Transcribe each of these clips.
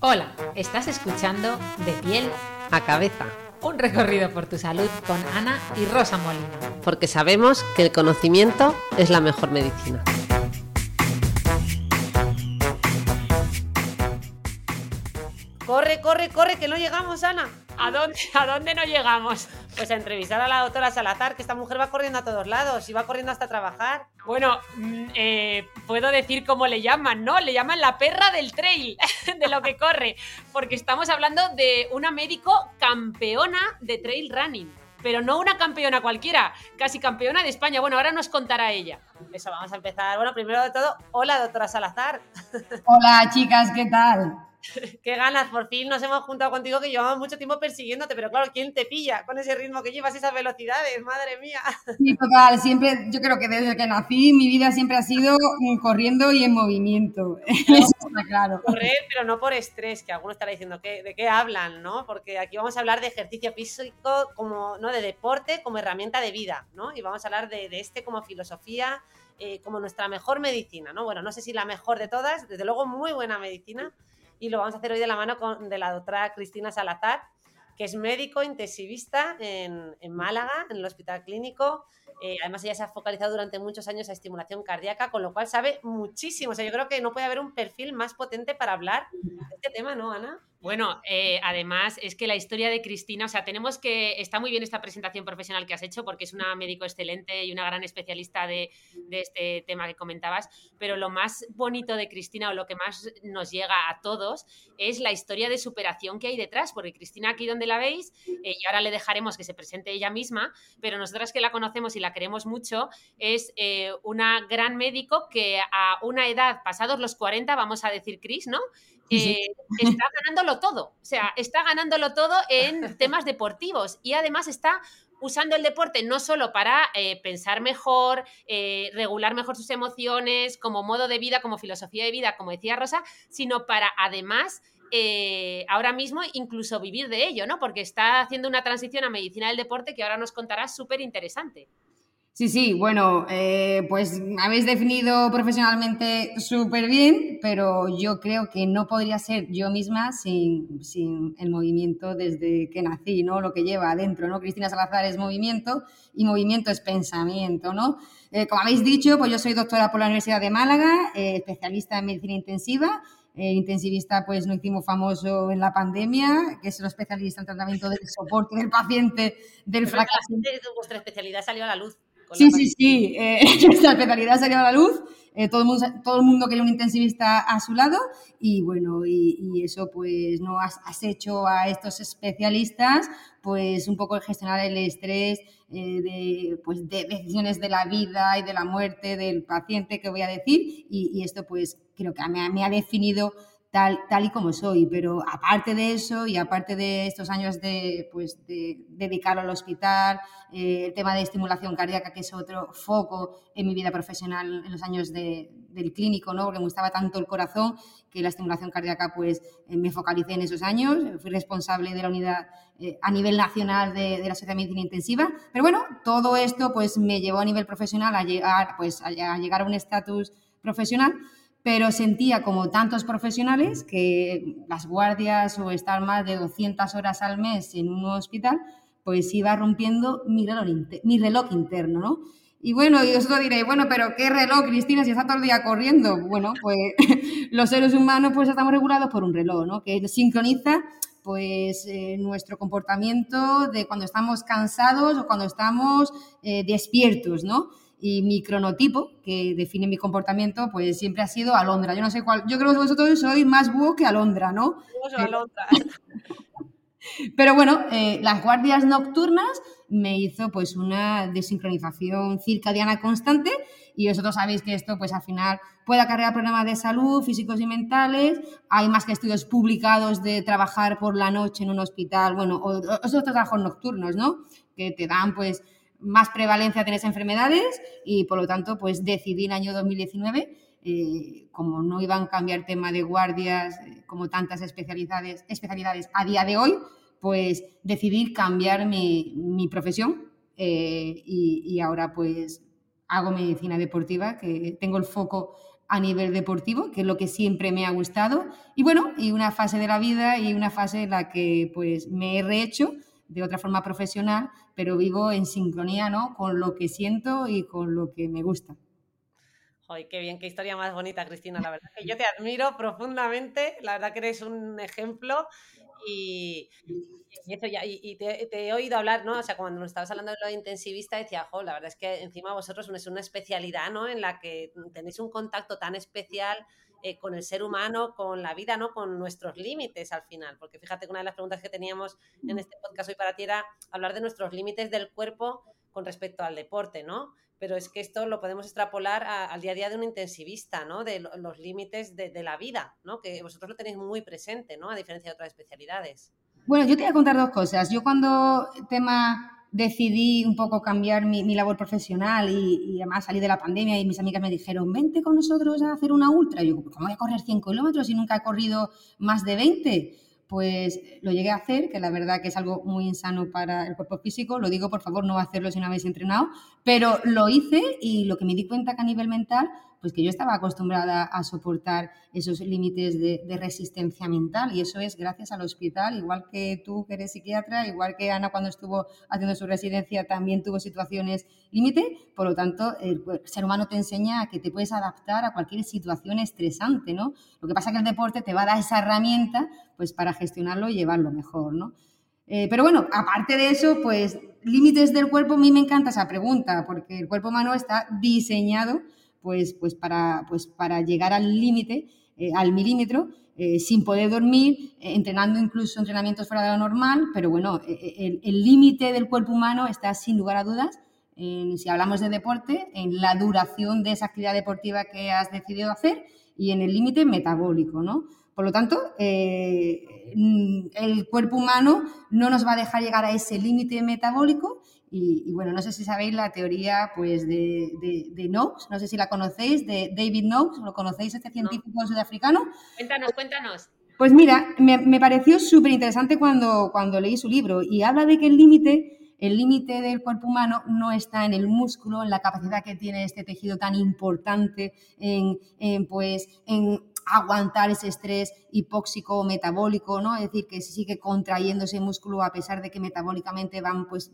Hola, estás escuchando De piel a cabeza, un recorrido por tu salud con Ana y Rosa Molina. porque sabemos que el conocimiento es la mejor medicina. Corre, corre, corre, que no llegamos, Ana. ¿A dónde, ¿A dónde no llegamos? Pues a entrevistar a la doctora Salazar, que esta mujer va corriendo a todos lados y va corriendo hasta trabajar. Bueno, mm, eh, puedo decir cómo le llaman, ¿no? Le llaman la perra del trail, de lo que corre, porque estamos hablando de una médico campeona de trail running. Pero no una campeona cualquiera, casi campeona de España. Bueno, ahora nos contará ella. Eso, vamos a empezar. Bueno, primero de todo, hola, doctora Salazar. Hola chicas, ¿qué tal? Qué ganas, por fin nos hemos juntado contigo que llevamos mucho tiempo persiguiéndote, pero claro, ¿quién te pilla con ese ritmo que llevas, esas velocidades? Madre mía. Sí, total, siempre, yo creo que desde que nací mi vida siempre ha sido mm, corriendo y en movimiento. Eso está claro. Correr, pero no por estrés, que alguno estará diciendo ¿qué- de qué hablan, ¿no? Porque aquí vamos a hablar de ejercicio físico como, ¿no? De deporte como herramienta de vida, ¿no? Y vamos a hablar de, de este como filosofía, eh, como nuestra mejor medicina, ¿no? Bueno, no sé si la mejor de todas, desde luego muy buena medicina, y lo vamos a hacer hoy de la mano de la doctora Cristina Salazar, que es médico intensivista en, en Málaga, en el Hospital Clínico. Eh, además, ella se ha focalizado durante muchos años a estimulación cardíaca, con lo cual sabe muchísimo. O sea, yo creo que no puede haber un perfil más potente para hablar de este tema, ¿no, Ana? Bueno, eh, además es que la historia de Cristina, o sea, tenemos que, está muy bien esta presentación profesional que has hecho porque es una médico excelente y una gran especialista de, este tema que comentabas, pero lo más bonito de Cristina o lo que más nos llega a todos es la historia de superación que hay detrás, porque Cristina aquí donde la veis, eh, y ahora le dejaremos que se presente ella misma, pero nosotras que la conocemos y la queremos mucho, es eh, una gran médico que a una edad, pasados los 40, vamos a decir Cris, ¿no? Eh, está ganándolo todo. O sea, está ganándolo todo en temas deportivos y además está usando el deporte no solo para eh, pensar mejor, eh, regular mejor sus emociones, como modo de vida, como filosofía de vida, como decía Rosa, sino para además eh, ahora mismo incluso vivir de ello, ¿no? Porque está haciendo una transición a medicina del deporte que ahora nos contará súper interesante. Sí, sí, bueno, eh, pues me habéis definido profesionalmente súper bien, pero yo creo que no podría ser yo misma sin, sin el movimiento desde que nací, ¿no? Lo que lleva adentro, ¿no? Cristina Salazar es movimiento y movimiento es pensamiento, ¿no? Eh, como habéis dicho, pues yo soy doctora por la Universidad de Málaga, eh, especialista en medicina intensiva. Eh, intensivista, pues nos hicimos famoso en la pandemia, que es el especialista en tratamiento del soporte del paciente del la fracaso. vuestra especialidad salió a la luz. Con Sí, la sí, sí. eh, nuestra especialidad salió a la luz. eh, todo, el mundo, todo el mundo quería un intensivista a su lado y bueno, y, y eso pues no has, has hecho a estos especialistas pues un poco gestionar el estrés eh, de, pues, de decisiones de la vida y de la muerte del paciente que voy a decir y, y esto pues creo que me ha definido tal, tal y como soy, pero aparte de eso y aparte de estos años de, pues, de dedicarlo al hospital, eh, el tema de estimulación cardíaca, que es otro foco en mi vida profesional en los años de- del clínico, ¿no? porque me gustaba tanto el corazón que la estimulación cardíaca pues eh, me focalicé en esos años, fui responsable de la unidad eh, a nivel nacional de, de la Sociedad de Medicina Intensiva, pero bueno, todo esto pues me llevó a nivel profesional a llegar, pues, a, a llegar a un estatus profesional pero sentía como tantos profesionales que las guardias o estar más de 200 horas al mes en un hospital, pues iba rompiendo mi reloj, interno, ¿no? Y bueno, y vosotros diréis, bueno, pero ¿qué reloj, Cristina, si está todo el día corriendo? Bueno, pues los seres humanos pues estamos regulados por un reloj, ¿no? Que sincroniza pues eh, nuestro comportamiento de cuando estamos cansados o cuando estamos eh, despiertos, ¿no? Y mi cronotipo, que define mi comportamiento, pues siempre ha sido alondra. Yo no sé cuál, yo creo que vosotros sois más búho que alondra, ¿no? Pero bueno, eh, las guardias nocturnas me hizo pues una desincronización circadiana constante y vosotros sabéis que esto pues al final puede acarrear problemas de salud físicos y mentales. Hay más que estudios publicados de trabajar por la noche en un hospital, bueno, o, otros trabajos nocturnos, ¿no? Que te dan pues más prevalencia de enfermedades y por lo tanto pues decidí en el año 2019 eh, como no iban a cambiar tema de guardias eh, como tantas especialidades, especialidades a día de hoy, pues decidí cambiar mi, profesión eh, y, y, ahora pues hago medicina deportiva, que tengo el foco a nivel deportivo, que es lo que siempre me ha gustado. Y bueno, y una fase de la vida y una fase en la que pues me he rehecho de otra forma profesional, pero vivo en sincronía ¿no? con lo que siento y con lo que me gusta. Ay, qué bien, qué historia más bonita, Cristina. La verdad que yo te admiro profundamente. La verdad que eres un ejemplo y, y, te, he oído hablar, ¿no? O sea, cuando nos estabas hablando de lo intensivista, decía, jo, la verdad es que encima vosotros es una especialidad, ¿no? En la que tenéis un contacto tan especial eh, con el ser humano, con la vida, ¿no? Con nuestros límites al final. Porque fíjate que una de las preguntas que teníamos en este podcast hoy para ti era hablar de nuestros límites del cuerpo con respecto al deporte, ¿no? Pero es que esto lo podemos extrapolar al día a día de un intensivista, ¿no? De los límites de, de, la vida, ¿no? Que vosotros lo tenéis muy presente, ¿no? A diferencia de otras especialidades. Bueno, yo te voy a contar dos cosas. Yo cuando tema decidí un poco cambiar mi, labor profesional y, además salí de la pandemia y mis amigas me dijeron, vente con nosotros a hacer una ultra. Y yo, ¿cómo voy a correr 100 kilómetros y nunca he corrido más de 20? Pues lo llegué a hacer, que la verdad que es algo muy insano para el cuerpo físico. Lo digo, por favor, no hacerlo si no habéis entrenado, pero lo hice y lo que me di cuenta que a nivel mental pues que yo estaba acostumbrada a soportar esos límites de, resistencia mental y eso es gracias al hospital, igual que tú que eres psiquiatra, igual que Ana cuando estuvo haciendo su residencia también tuvo situaciones límite, por lo tanto el, ser humano te enseña que te puedes adaptar a cualquier situación estresante, ¿no? Lo que pasa es que el deporte te va a dar esa herramienta pues para gestionarlo y llevarlo mejor, ¿no? Eh, pero bueno, aparte de eso, pues límites del cuerpo, a mí me encanta esa pregunta, porque el cuerpo humano está diseñado pues, pues, para, pues para llegar al límite, eh, al milímetro, eh, sin poder dormir, eh, entrenando incluso entrenamientos fuera de lo normal, pero bueno, el límite del cuerpo humano está sin lugar a dudas, si hablamos de deporte, en la duración de esa actividad deportiva que has decidido hacer y en el límite metabólico, ¿no? Por lo tanto, el cuerpo humano no nos va a dejar llegar a ese límite metabólico y, bueno, no sé si sabéis la teoría pues, de, de, no sé si la conocéis, de David Noakes, ¿lo conocéis este científico sudafricano? Cuéntanos, cuéntanos. Pues mira, me, me pareció súper interesante cuando, cuando leí su libro y habla de que el límite el límite del cuerpo humano no está en el músculo, en la capacidad que tiene este tejido tan importante en, en pues, en aguantar ese estrés hipóxico o metabólico, ¿no? Es decir, que sigue contrayendo ese músculo a pesar de que metabólicamente van pues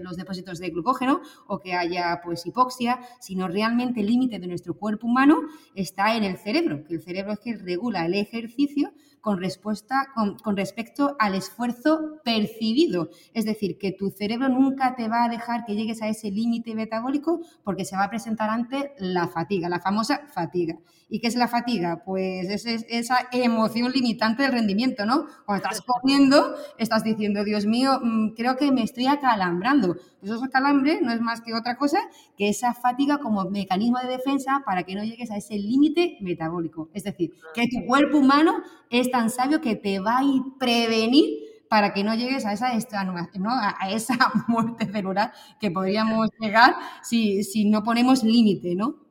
los depósitos de glucógeno o que haya pues hipoxia, sino realmente el límite de nuestro cuerpo humano está en el cerebro, que el cerebro es que regula el ejercicio con, respuesta, con, respecto al esfuerzo percibido. Es decir, que tu cerebro nunca te va a dejar que llegues a ese límite metabólico porque se va a presentar ante la fatiga, la famosa fatiga. ¿Y qué es la fatiga? Pues es, esa emoción limitante del rendimiento, ¿no? Cuando estás comiendo, estás diciendo, Dios mío, mm, creo que me estoy acalambrando. Pues eso calambre no es más que otra cosa que esa fatiga como mecanismo de defensa para que no llegues a ese límite metabólico. Es decir, que tu cuerpo humano es tan sabio que te va a prevenir para que no llegues a esa, ¿no? a esa muerte celular que podríamos llegar si, si no ponemos límite, ¿no?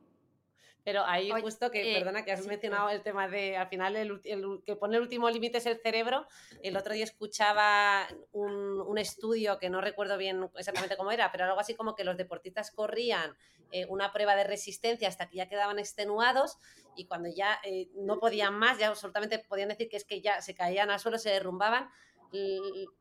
Pero ahí justo que, eh, perdona, que has mencionado el tema de, al final, el, que pone el último límite es el cerebro. El otro día escuchaba un, un, estudio que no recuerdo bien exactamente cómo era, pero algo así como que los deportistas corrían eh, una prueba de resistencia hasta que ya quedaban extenuados y cuando ya eh, no podían más, ya absolutamente podían decir que es que ya se caían al suelo, se derrumbaban,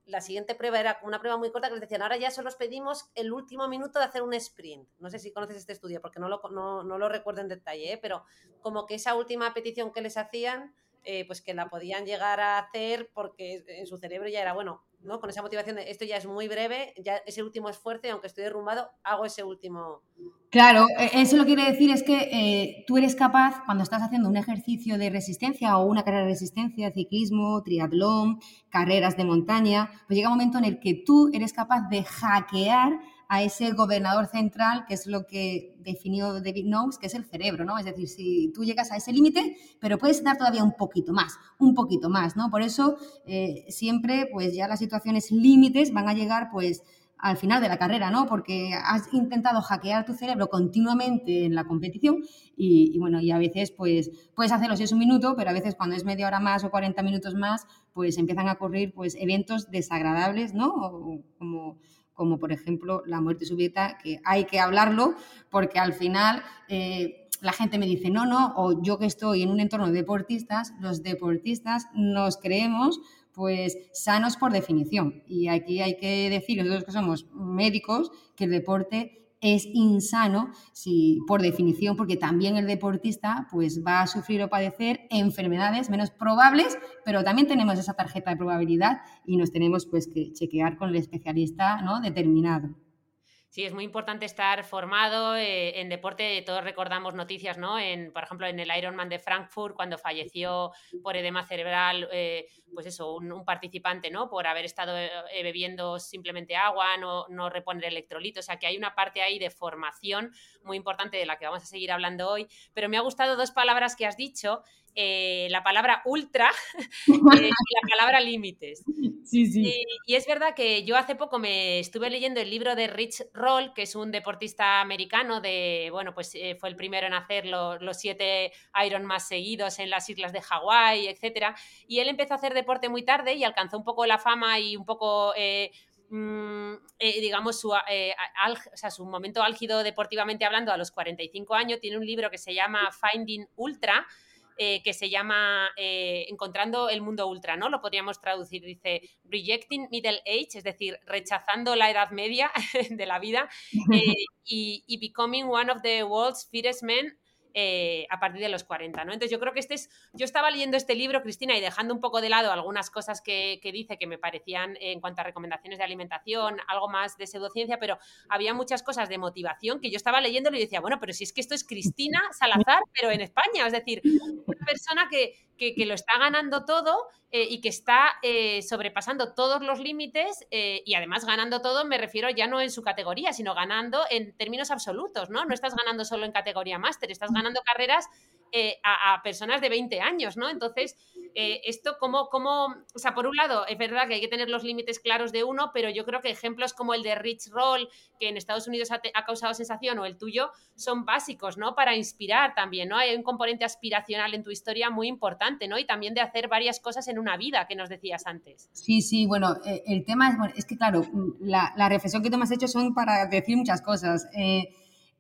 la siguiente prueba era una prueba muy corta que les decían, ahora ya solo os pedimos el último minuto de hacer un sprint. No sé si conoces este estudio porque no lo, no, lo recuerdo en detalle, ¿eh? pero como que esa última petición que les hacían eh, pues que la podían llegar a hacer porque en su cerebro ya era, bueno, ¿no? Con esa motivación de esto ya es muy breve, ya es el último esfuerzo y aunque estoy derrumbado, hago ese último. Claro, e, eso lo quiere decir es que eh, tú eres capaz, cuando estás haciendo un ejercicio de resistencia o una carrera de resistencia, ciclismo, triatlón, carreras de montaña, pues llega un momento en el que tú eres capaz de hackear a ese gobernador central, que es lo que definió David Knowles, que es el cerebro, ¿no? Es decir, si tú llegas a ese límite, pero puedes dar todavía un poquito más, un poquito más, ¿no? Por eso eh, siempre, pues ya las situaciones límites van a llegar, pues al final de la carrera, ¿no? Porque has intentado hackear tu cerebro continuamente en la competición y, bueno, y a veces pues puedes hacerlo si es un minuto, pero a veces cuando es media hora más o 40 minutos más, pues empiezan a ocurrir pues eventos desagradables, ¿no? como como por ejemplo la muerte súbita, que hay que hablarlo porque al final eh, la gente me dice, no, no, o yo que estoy en un entorno de deportistas, los deportistas nos creemos pues sanos por definición. Y aquí hay que decir, nosotros que somos médicos, que el deporte es insano si, por definición, porque también el deportista pues, va a sufrir o padecer enfermedades menos probables, pero también tenemos esa tarjeta de probabilidad y nos tenemos pues, que chequear con el especialista ¿no? determinado. Sí, es muy importante estar formado eh, en deporte. Todos recordamos noticias, ¿no? En, por ejemplo, en el Ironman de Frankfurt, cuando falleció por edema cerebral, eh, pues eso, un, participante, ¿no? Por haber estado eh, bebiendo simplemente agua, no, no reponer electrolitos. O sea, que hay una parte ahí de formación muy importante de la que vamos a seguir hablando hoy. Pero me ha gustado dos palabras que has dicho eh, la palabra ultra eh, y la palabra límites. Sí, sí. Y, es verdad que yo hace poco me estuve leyendo el libro de Rich Roll, que es un deportista americano de, bueno, pues eh, fue el primero en hacer los siete Iron más seguidos en las islas de Hawái, etcétera. Y él empezó a hacer deporte muy tarde y alcanzó un poco la fama y un poco mm, digamos, su, su momento álgido deportivamente hablando a los 45 años, tiene un libro que se llama Finding Ultra, eh, que se llama eh, Encontrando el mundo ultra, ¿no? Lo podríamos traducir, dice Rejecting Middle Age, es decir, rechazando la edad media de la vida eh, y, y, Becoming One of the World's Fittest Men eh, a partir de los 40, ¿no? Entonces yo creo que este es, yo estaba leyendo este libro, Cristina, y dejando un poco de lado algunas cosas que, dice que me parecían en cuanto a recomendaciones de alimentación, algo más de pseudociencia, pero había muchas cosas de motivación que yo estaba leyendo y decía, bueno, pero si es que esto es Cristina Salazar, pero en España, es decir, una persona que, que, lo está ganando todo eh, y que está eh, sobrepasando todos los límites y además ganando todo, me refiero ya no en su categoría, sino ganando en términos absolutos, ¿no? No estás ganando solo en categoría máster, estás ganando ganando carreras eh, a, personas de 20 años, ¿no? Entonces, eh, esto como, como, o sea, por un lado, es verdad que hay que tener los límites claros de uno, pero yo creo que ejemplos como el de Rich Roll, que en Estados Unidos ha, causado sensación, o el tuyo, son básicos, ¿no? Para inspirar también, ¿no? Hay un componente aspiracional en tu historia muy importante, ¿no? Y también de hacer varias cosas en una vida, que nos decías antes. Sí, sí, bueno, eh, el tema es, bueno, es que claro, la, reflexión que tú me has hecho son para decir muchas cosas.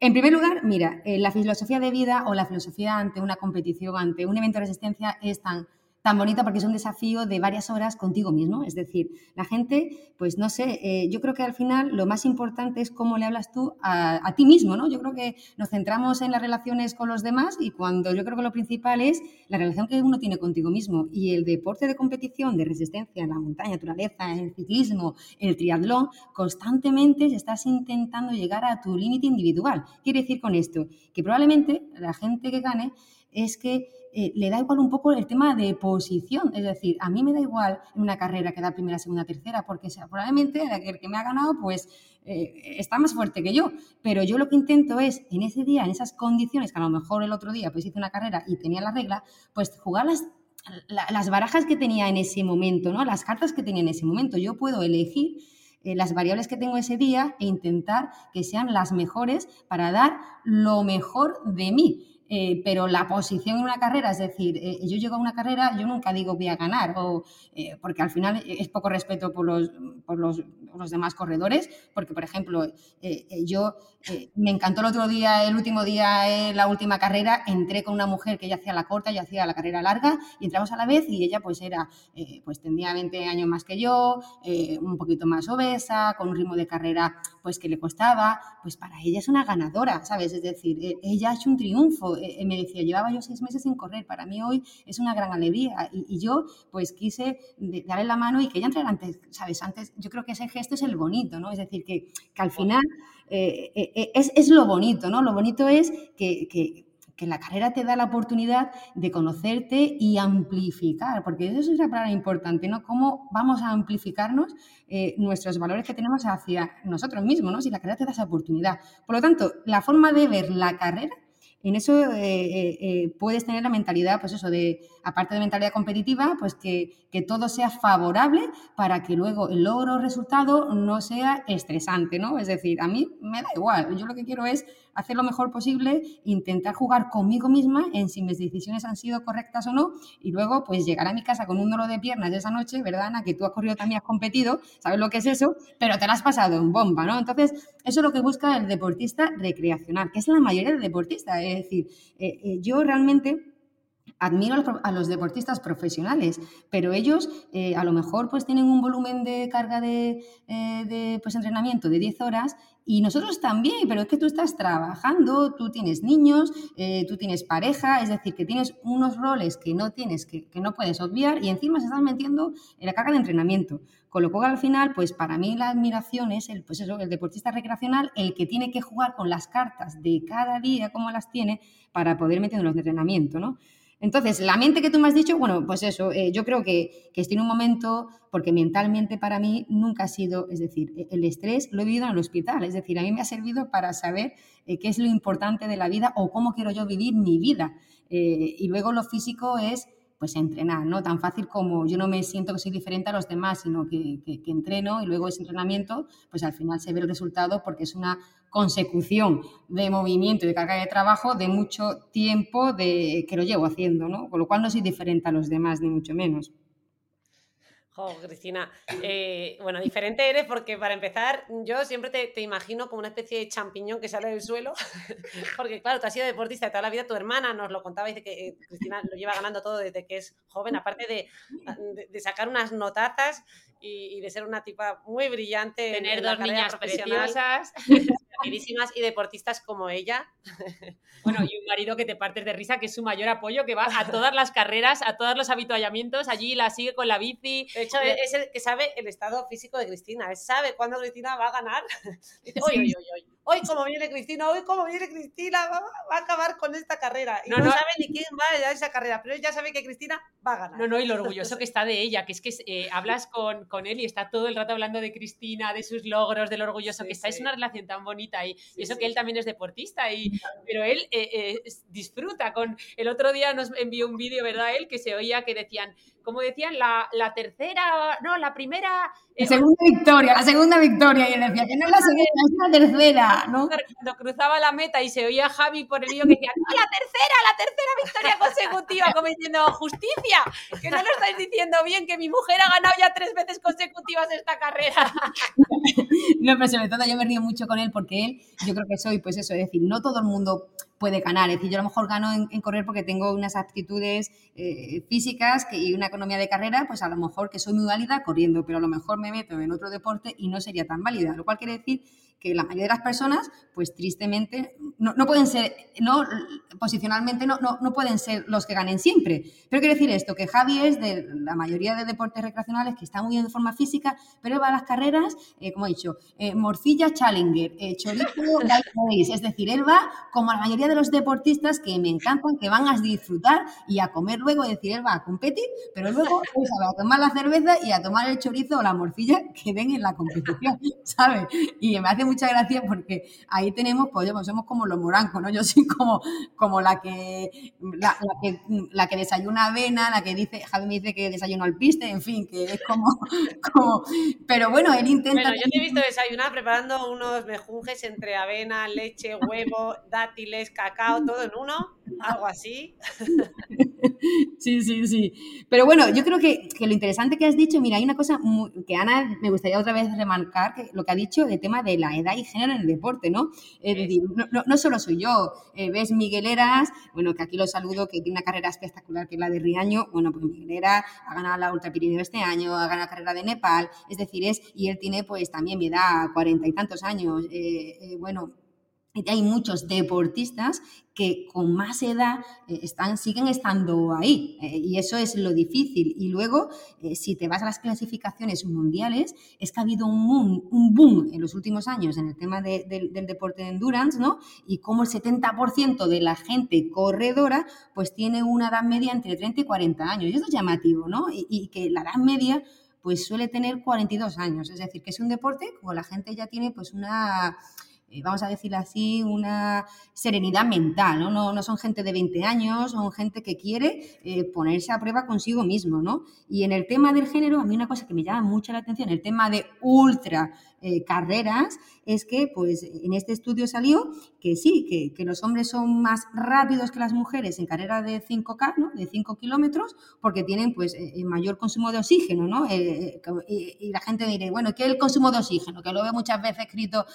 En primer lugar, mira, eh, la filosofía de vida o la filosofía ante una competición, ante un evento de resistencia es tan tan bonita porque es un desafío de varias horas contigo mismo. Es decir, la gente, pues no sé, eh, yo creo que al final lo más importante es cómo le hablas tú a, ti mismo, ¿no? Yo creo que nos centramos en las relaciones con los demás y cuando yo creo que lo principal es la relación que uno tiene contigo mismo. Y el deporte de competición, de resistencia en la montaña, naturaleza, en el ciclismo, en el triatlón, constantemente estás intentando llegar a tu límite individual. Quiere decir con esto que probablemente la gente que gane es que eh, le da igual un poco el tema de posición. Es decir, a mí me da igual en una carrera que da primera, segunda, tercera, porque probablemente el que me ha ganado, pues eh, está más fuerte que yo. Pero yo lo que intento es, en ese día, en esas condiciones, que a lo mejor el otro día pues hice una carrera y tenía la regla, pues jugar las, las barajas que tenía en ese momento, ¿no? Las cartas que tenía en ese momento. Yo puedo elegir eh, las variables que tengo ese día e intentar que sean las mejores para dar lo mejor de mí. Eh, pero la posición en una carrera, es decir, eh, yo llego a una carrera, yo nunca digo voy a ganar, o, eh, porque al final es poco respeto por los, por los, los demás corredores, porque por ejemplo, yo me encantó el otro día, el último día, la última carrera, entré con una mujer que ella hacía la corta, yo hacía la carrera larga, y entramos a la vez y ella pues era, pues tendría 20 años más que yo, un poquito más obesa, con un ritmo de carrera pues que le costaba, pues para ella es una ganadora, ¿sabes? Es decir, e, ella ha hecho un triunfo. E, e me decía, llevaba yo seis meses sin correr, para mí hoy es una gran alegría. Y, yo, pues quise darle la mano y que ella entrara antes, ¿sabes? Antes, yo creo que ese gesto es el bonito, ¿no? Es decir, que, que al final eh, eh, eh, es, es, lo bonito, ¿no? Lo bonito es que, que que la carrera te da la oportunidad de conocerte y amplificar, porque eso es una palabra importante, ¿no? Cómo vamos a amplificarnos eh, nuestros valores que tenemos hacia nosotros mismos, ¿no? Si la carrera te da esa oportunidad. Por lo tanto, la forma de ver la carrera en eso eh, eh, puedes tener la mentalidad, pues eso, de, aparte de mentalidad competitiva, pues que, que, todo sea favorable para que luego el logro o resultado no sea estresante, ¿no? Es decir, a mí me da igual, yo lo que quiero es hacer lo mejor posible, intentar jugar conmigo misma en si mis decisiones han sido correctas o no, y luego pues llegar a mi casa con un dolor de piernas esa noche, ¿verdad, Ana? Que tú has corrido también, has competido, sabes lo que es eso, pero te la has pasado en bomba, ¿no? Entonces, eso es lo que busca el deportista recreacional, que es la mayoría de deportistas, decir, eh, eh, yo realmente admiro a los, deportistas profesionales, pero ellos eh, a lo mejor pues tienen un volumen de carga de, de pues, entrenamiento de 10 horas y nosotros también, pero es que tú estás trabajando, tú tienes niños, tú tienes pareja, es decir, que tienes unos roles que no tienes, que, que, no puedes obviar y encima se están metiendo en la carga de entrenamiento. Con lo cual, al final, pues para mí la admiración es el, pues eso, el deportista recreacional, el que tiene que jugar con las cartas de cada día, como las tiene, para poder meter en los entrenamiento, ¿no? Entonces, la mente que tú me has dicho, bueno, pues eso, eh, yo creo que, que, estoy en un momento, porque mentalmente para mí nunca ha sido, es decir, e, el estrés lo he vivido en el hospital, es decir, a mí me ha servido para saber eh, qué es lo importante de la vida o cómo quiero yo vivir mi vida. Eh, y luego lo físico es pues entrenar, ¿no? Tan fácil como yo no me siento que soy diferente a los demás, sino que, entreno y luego ese entrenamiento, pues al final se ve el resultado porque es una consecución de movimiento y de carga de trabajo de mucho tiempo de, que lo llevo haciendo, ¿no? Con lo cual no soy diferente a los demás, ni mucho menos. Oh, Cristina, eh, bueno, diferente eres porque para empezar, yo siempre te, te, imagino como una especie de champiñón que sale del suelo, porque claro, tú has sido deportista de toda la vida, tu hermana nos lo contaba, dice que eh, Cristina lo lleva ganando todo desde que es joven, aparte de, de, de sacar unas notazas y, y, de ser una tipa muy brillante. Tener dos niñas preciosas. y deportistas como ella. Bueno, y un marido que te partes de risa, que es su mayor apoyo, que va a todas las carreras, a todos los habituallamientos, allí la sigue con la bici. De hecho, es el que sabe el estado físico de Cristina, sabe cuándo Cristina va a ganar. Dice, oye, oye, oye, hoy como viene Cristina, hoy como viene Cristina, va, va, a acabar con esta carrera. Y no, no, no sabe ni quién va a esa carrera, pero él ya sabe que Cristina va a ganar. No, no, y lo orgulloso que está de ella, que es que eh, hablas con, con, él y está todo el rato hablando de Cristina, de sus logros, de lo orgulloso sí, que está. Sí. Es una relación tan bonita y, sí, y eso que él también es deportista, y, pero él eh, eh, disfruta con... El otro día nos envió un vídeo, ¿verdad? Él que se oía que decían, como decían, la, la tercera, no, la primera... La eh, segunda victoria, la segunda victoria, y él decía que no es la segunda, es la tercera, ¿no? Cuando cruzaba la meta y se oía a Javi por el vídeo que decía, no, la tercera, la tercera victoria consecutiva, como diciendo, justicia, que no lo estáis diciendo bien, que mi mujer ha ganado ya tres veces consecutivas esta carrera. no, pero sobre todo yo me río mucho con él porque él, yo creo que soy, pues eso, es decir, no todo el mundo puede ganar. Es decir, yo a lo mejor gano en, en correr porque tengo unas aptitudes eh, físicas que, y una economía de carrera, pues a lo mejor que soy muy válida corriendo, pero a lo mejor me meto en otro deporte y no sería tan válida. Lo cual quiere decir que la mayoría de las personas, pues tristemente, no, no pueden ser, no, posicionalmente no, no, no, pueden ser los que ganen siempre. Pero quiere decir esto, que Javi es de la mayoría de deportes recreacionales que está muy bien de forma física, pero va a las carreras, eh, como he dicho, eh, morcilla Challenger, eh, chorizo es decir, él va como la mayoría de los deportistas que me encantan, que van a disfrutar y a comer luego, es decir, él va a competir, pero luego pues, a tomar la cerveza y a tomar el chorizo o la morcilla que ven en la competición, ¿sabes? Y me hace mucha gracia porque ahí tenemos, pues, pues somos como los morancos, ¿no? Yo soy como, como la, que, la, la, que, la que desayuna avena, la que dice, Javi me dice que desayuno al piste, en fin, que es como, como pero bueno, él intenta... Bueno, yo te he visto desayunar preparando unos mejunjes entre avena, leche, huevo, dátiles, cacao, todo en uno, algo así. Sí, sí, sí. Pero bueno, yo creo que, lo interesante que has dicho, mira, hay una cosa que Ana me gustaría otra vez remarcar, que lo que ha dicho del tema de la edad y género en el deporte, ¿no? Es decir, no, solo soy yo, eh, ves Miguel Eras, bueno, que aquí lo saludo, que tiene una carrera espectacular que es la de Riaño, bueno, pues Miguel Eras ha ganado la Ultra Pirineo este año, ha ganado la carrera de Nepal, es decir, es, y él tiene pues también mi edad, cuarenta y tantos años, eh, eh, bueno, hay muchos deportistas que con más edad eh, están, siguen estando ahí eh, y eso es lo difícil. Y luego, eh, si te vas a las clasificaciones mundiales, es que ha habido un, un boom en los últimos años en el tema del deporte de endurance, ¿no? Y como el 70% de la gente corredora pues tiene una edad media entre 30 y 40 años. Y eso es llamativo, ¿no? Y, y que la edad media pues suele tener 42 años. Es decir, que es un deporte como la gente ya tiene pues una vamos a decir así, una serenidad mental, ¿no? ¿no? son gente de 20 años, son gente que quiere eh, ponerse a prueba consigo mismo, ¿no? Y en el tema del género, a mí una cosa que me llama mucho la atención, el tema de ultra eh, carreras, es que pues en este estudio salió que sí, que, los hombres son más rápidos que las mujeres en carrera de 5K, ¿no? De 5 kilómetros, porque tienen pues mayor consumo de oxígeno, ¿no? y, la gente dirá, bueno, ¿qué es el consumo de oxígeno? Que lo veo muchas veces escrito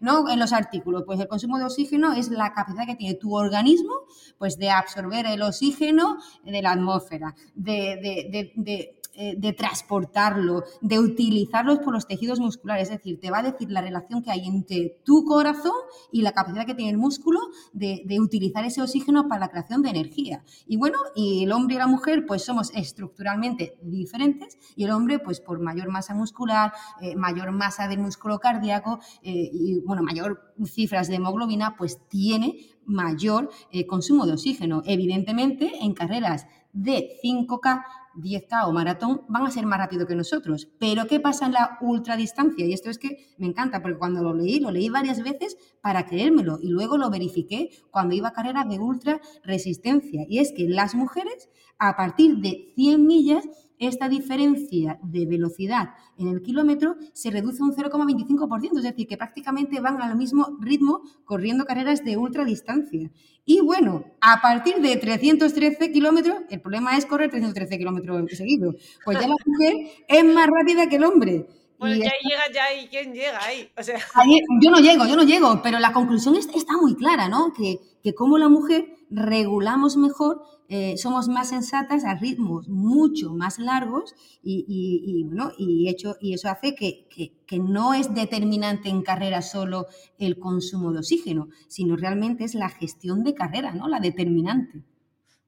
¿no? En los artículos, pues el consumo de oxígeno es la capacidad que tiene tu organismo pues de absorber el oxígeno de la atmósfera, de eh, de transportarlo, de utilizarlos por los tejidos musculares. Es decir, te va a decir la relación que hay entre tu corazón y la capacidad que tiene el músculo de, utilizar ese oxígeno para la creación de energía. Y bueno, y el hombre y la mujer pues somos estructuralmente diferentes y el hombre pues por mayor masa muscular, eh, mayor masa del músculo cardíaco eh, y bueno, mayor cifras de hemoglobina pues tiene mayor consumo de oxígeno. Evidentemente, en carreras de 5K 10K o maratón van a ser más rápido que nosotros. Pero ¿qué pasa en la ultradistancia? Y esto es que me encanta, porque cuando lo leí, lo leí varias veces para creérmelo y luego lo verifiqué cuando iba a carreras de ultra resistencia. Y es que las mujeres, a partir de 100 millas, esta diferencia de velocidad en el kilómetro se reduce un 0,25%, es decir, que prácticamente van al mismo ritmo corriendo carreras de ultradistancia. Y bueno, a partir de 313 kilómetros, el problema es correr 313 kilómetros seguidos, pues ya la mujer es más rápida que el hombre. Bueno, ya ahí llega, ya ahí, ¿quién llega ahí? yo no llego, yo no llego, pero la conclusión está muy clara, ¿no? Que, que como la mujer regulamos mejor, eh, somos más sensatas a ritmos mucho más largos y, bueno, y, hecho, y eso hace que, que, no es determinante en carrera solo el consumo de oxígeno, sino realmente es la gestión de carrera, ¿no? La determinante.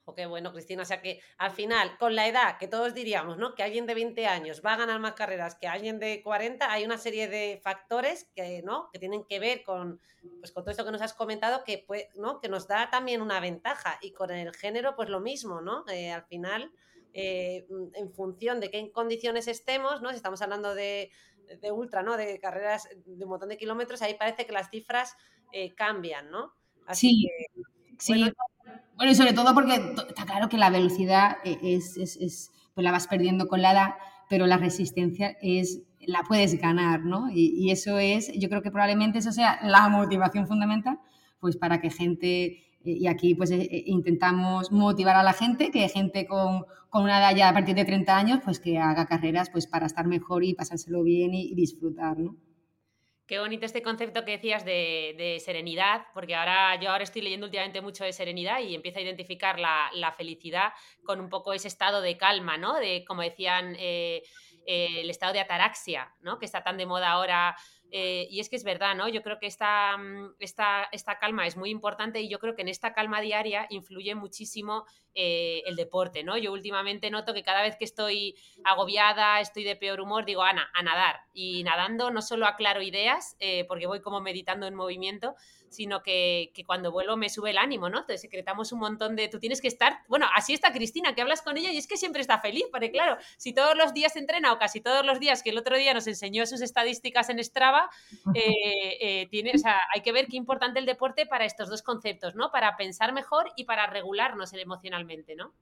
O qué bueno, Cristina. O sea que al final, con la edad que todos diríamos, ¿no? Que alguien de 20 años va a ganar más carreras que alguien de 40, hay una serie de factores que, ¿no? Que tienen que ver con, pues, con todo esto que nos has comentado, que, ¿no? que nos da también una ventaja. Y con el género, pues lo mismo, ¿no? Eh, al final, eh, en función de qué condiciones estemos, ¿no? Si estamos hablando de, ultra, ¿no? De carreras de un montón de kilómetros, ahí parece que las cifras eh, cambian, ¿no? Así sí, que, sí. Bueno, y sobre todo porque está claro que la velocidad e, es, es, pues la vas perdiendo con la edad, pero la resistencia es la puedes ganar, ¿no? Y, eso es, yo creo que probablemente eso sea la motivación fundamental, pues para que gente, y aquí pues eh, eh, intentamos motivar a la gente, que gente con, con, una edad ya a partir de 30 años, pues que haga carreras pues para estar mejor y pasárselo bien y disfrutar, ¿no? Qué bonito este concepto que decías de, serenidad, porque ahora yo ahora estoy leyendo últimamente mucho de serenidad y empiezo a identificar la, felicidad con un poco ese estado de calma, ¿no? De, como decían, eh, eh, el estado de ataraxia, ¿no? Que está tan de moda ahora eh, y es que es verdad, ¿no? Yo creo que esta, mm, esta, esta, calma es muy importante y yo creo que en esta calma diaria influye muchísimo eh, el deporte, ¿no? Yo últimamente noto que cada vez que estoy agobiada, estoy de peor humor, digo, Ana, a nadar. Y nadando no solo aclaro ideas, eh, porque voy como meditando en movimiento, sino que, cuando vuelvo me sube el ánimo, ¿no? Entonces secretamos un montón de, tú tienes que estar, bueno, así está Cristina, que hablas con ella y es que siempre está feliz, porque claro, si todos los días entrena o casi todos los días, que el otro día nos enseñó sus estadísticas en Strava, eh, eh, tiene, o sea, hay que ver qué importante el deporte para estos dos conceptos, ¿no? Para pensar mejor y para regularnos emocionalmente, ¿no?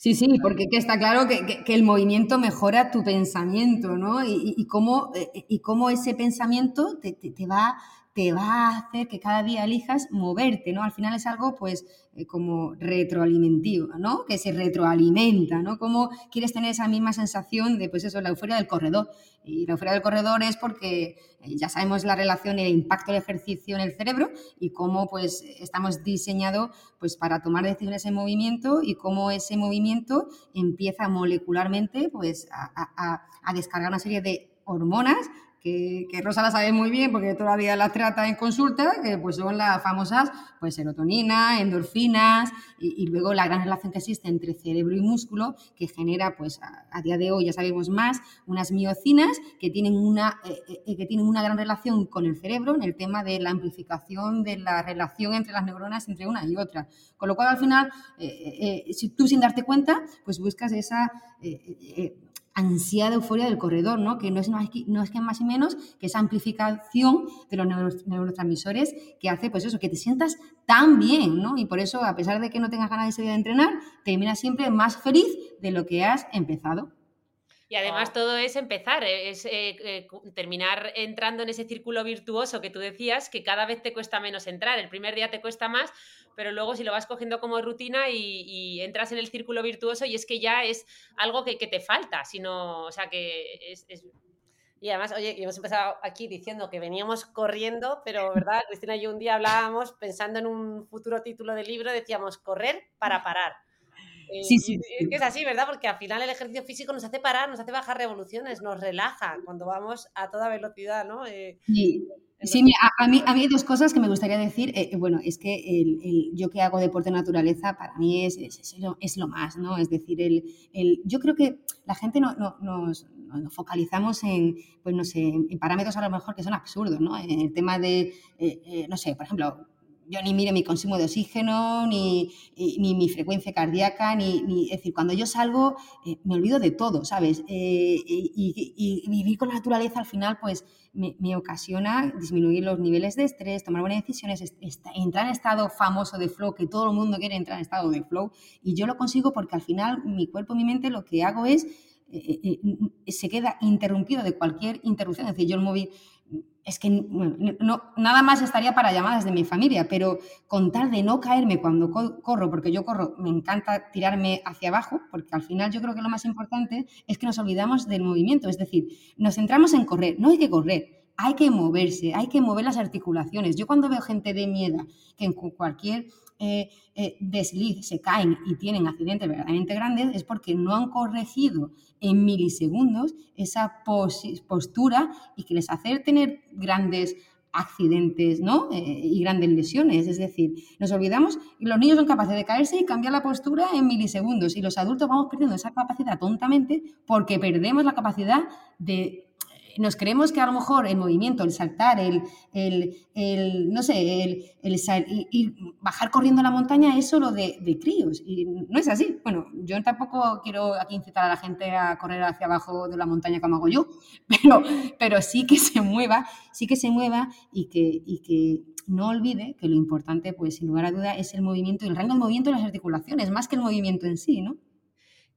Sí, sí, porque está claro que, el movimiento mejora tu pensamiento, ¿no? Y, cómo, eh, y cómo, ese pensamiento te, te, va te va a hacer que cada día elijas moverte, ¿no? Al final es algo, pues, eh, como retroalimentivo, ¿no? Que se retroalimenta, ¿no? Como quieres tener esa misma sensación de, pues eso, la euforia del corredor. Y la euforia del corredor es porque eh, ya sabemos la relación y el impacto del ejercicio en el cerebro y cómo, pues, estamos diseñados, pues, para tomar decisiones en movimiento y cómo ese movimiento empieza molecularmente, pues, a, a descargar una serie de hormonas que, Rosa la sabe muy bien porque todavía la trata en consulta, que pues son las famosas pues, serotonina, endorfinas y, luego la gran relación que existe entre cerebro y músculo que genera pues a, día de hoy ya sabemos más unas miocinas que tienen una, eh, eh, que tienen una gran relación con el cerebro en el tema de la amplificación de la relación entre las neuronas entre una y otra. Con lo cual al final, eh, si tú sin darte cuenta, pues buscas esa ansiada euforia del corredor, ¿no? que no es, más, no es que más y menos que esa amplificación de los neurotransmisores que hace pues eso, que te sientas tan bien, ¿no? Y por eso, a pesar de que no tengas ganas de salir a entrenar, terminas siempre más feliz de lo que has empezado. Y además todo es empezar, eh, es eh, eh, terminar entrando en ese círculo virtuoso que tú decías, que cada vez te cuesta menos entrar. El primer día te cuesta más, pero luego si lo vas cogiendo como rutina y, entras en el círculo virtuoso y es que ya es algo que, te falta, sino, o sea, que es, Y además, oye, hemos empezado aquí diciendo que veníamos corriendo, pero, ¿verdad? Cristina y yo un día hablábamos pensando en un futuro título de libro, decíamos correr para parar. Eh, sí, sí, Es que es así, ¿verdad? Porque al final el ejercicio físico nos hace parar, nos hace bajar revoluciones, nos relaja cuando vamos a toda velocidad, ¿no? Eh, sí. Sí, a, mí, a mí hay dos cosas que me gustaría decir. Eh, bueno, es que el, yo que hago deporte de naturaleza, para mí es, es, lo, más, ¿no? Es decir, el, yo creo que la gente no, nos, focalizamos en, pues no sé, en parámetros a lo mejor que son absurdos, ¿no? En el tema de, no sé, por ejemplo, yo ni mire mi consumo de oxígeno, ni, ni mi frecuencia cardíaca, ni, ni, es decir, cuando yo salgo eh, me olvido de todo, ¿sabes? Eh, y, vivir con la naturaleza al final, pues me, ocasiona disminuir los niveles de estrés, tomar buenas decisiones, entrar en estado famoso de flow, que todo el mundo quiere entrar en estado de flow, y yo lo consigo porque al final mi cuerpo, mi mente, lo que hago es eh, se queda interrumpido de cualquier interrupción. Es decir, yo el móvil es que nada más estaría para llamadas de mi familia, pero con tal de no caerme cuando corro, porque yo corro, me encanta tirarme hacia abajo, porque al final yo creo que lo más importante es que nos olvidamos del movimiento, es decir, nos centramos en correr, no hay que correr, hay que moverse, hay que mover las articulaciones. Yo cuando veo gente de miedo que en cualquier eh, eh, desliz se caen y tienen accidentes verdaderamente grandes, es porque no han corregido en milisegundos esa postura y que les hace tener grandes accidentes ¿no? Eh, y grandes lesiones. Es decir, nos olvidamos los niños son capaces de caerse y cambiar la postura en milisegundos y los adultos vamos perdiendo esa capacidad tontamente porque perdemos la capacidad de nos creemos que a lo mejor el movimiento, el saltar, el, el, no sé, el, el, bajar corriendo la montaña es solo de, de, críos. Y no es así. Bueno, yo tampoco quiero aquí incitar a la gente a correr hacia abajo de la montaña como hago yo, pero, pero sí que se mueva, sí que se mueva y que, y que no olvide que lo importante, pues sin lugar a duda, es el movimiento, el rango de movimiento de las articulaciones, más que el movimiento en sí, ¿no?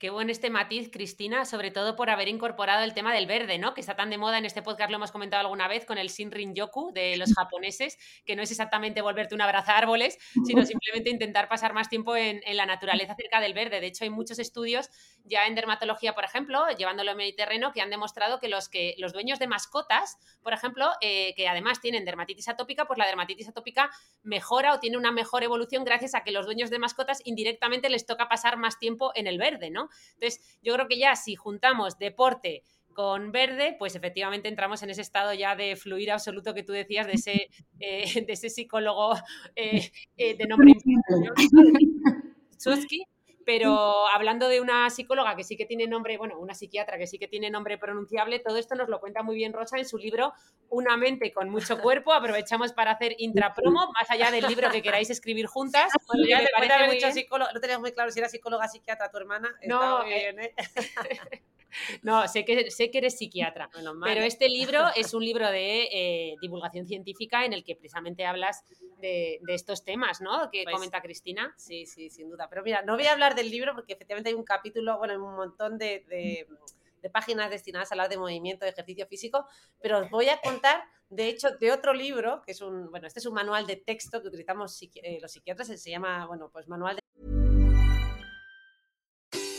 Qué bueno este matiz, Cristina, sobre todo por haber incorporado el tema del verde, ¿no? Que está tan de moda en este podcast, lo hemos comentado alguna vez con el Shinrin Yoku de los japoneses, que no es exactamente volverte un abraza árboles, sino simplemente intentar pasar más tiempo en, la naturaleza cerca del verde. De hecho, hay muchos estudios ya en dermatología, por ejemplo, llevándolo a Mediterráneo, que han demostrado que los que los dueños de mascotas, por ejemplo, eh, que además tienen dermatitis atópica, pues la dermatitis atópica mejora o tiene una mejor evolución gracias a que los dueños de mascotas indirectamente les toca pasar más tiempo en el verde, ¿no? Entonces, yo creo que ya si juntamos deporte con verde, pues efectivamente entramos en ese estado ya de fluir absoluto que tú decías, de ese, eh, de ese psicólogo eh, eh, de nombre Suski, pero hablando de una psicóloga que sí que tiene nombre, bueno, una psiquiatra que sí que tiene nombre pronunciable, todo esto nos lo cuenta muy bien Rosa en su libro Una mente con mucho cuerpo. Aprovechamos para hacer intrapromo, más allá del libro que queráis escribir juntas. Bueno, ya haber dicho psicóloga, no tenías muy claro si era psicóloga, psiquiatra tu hermana. No, bien, ¿eh? No, sé que, sé que eres psiquiatra, pero este libro es un libro de eh, divulgación científica en el que precisamente hablas de, estos temas, ¿no? Que pues comenta Cristina. Sí, sí, sin duda. Pero mira, no voy a hablar del libro porque efectivamente hay un capítulo, bueno, hay un montón de páginas destinadas a hablar de movimiento, de ejercicio físico, pero os voy a contar, de hecho, de otro libro, que es un, bueno, este es un manual de texto que utilizamos eh, los psiquiatras, se llama, bueno, pues manual de...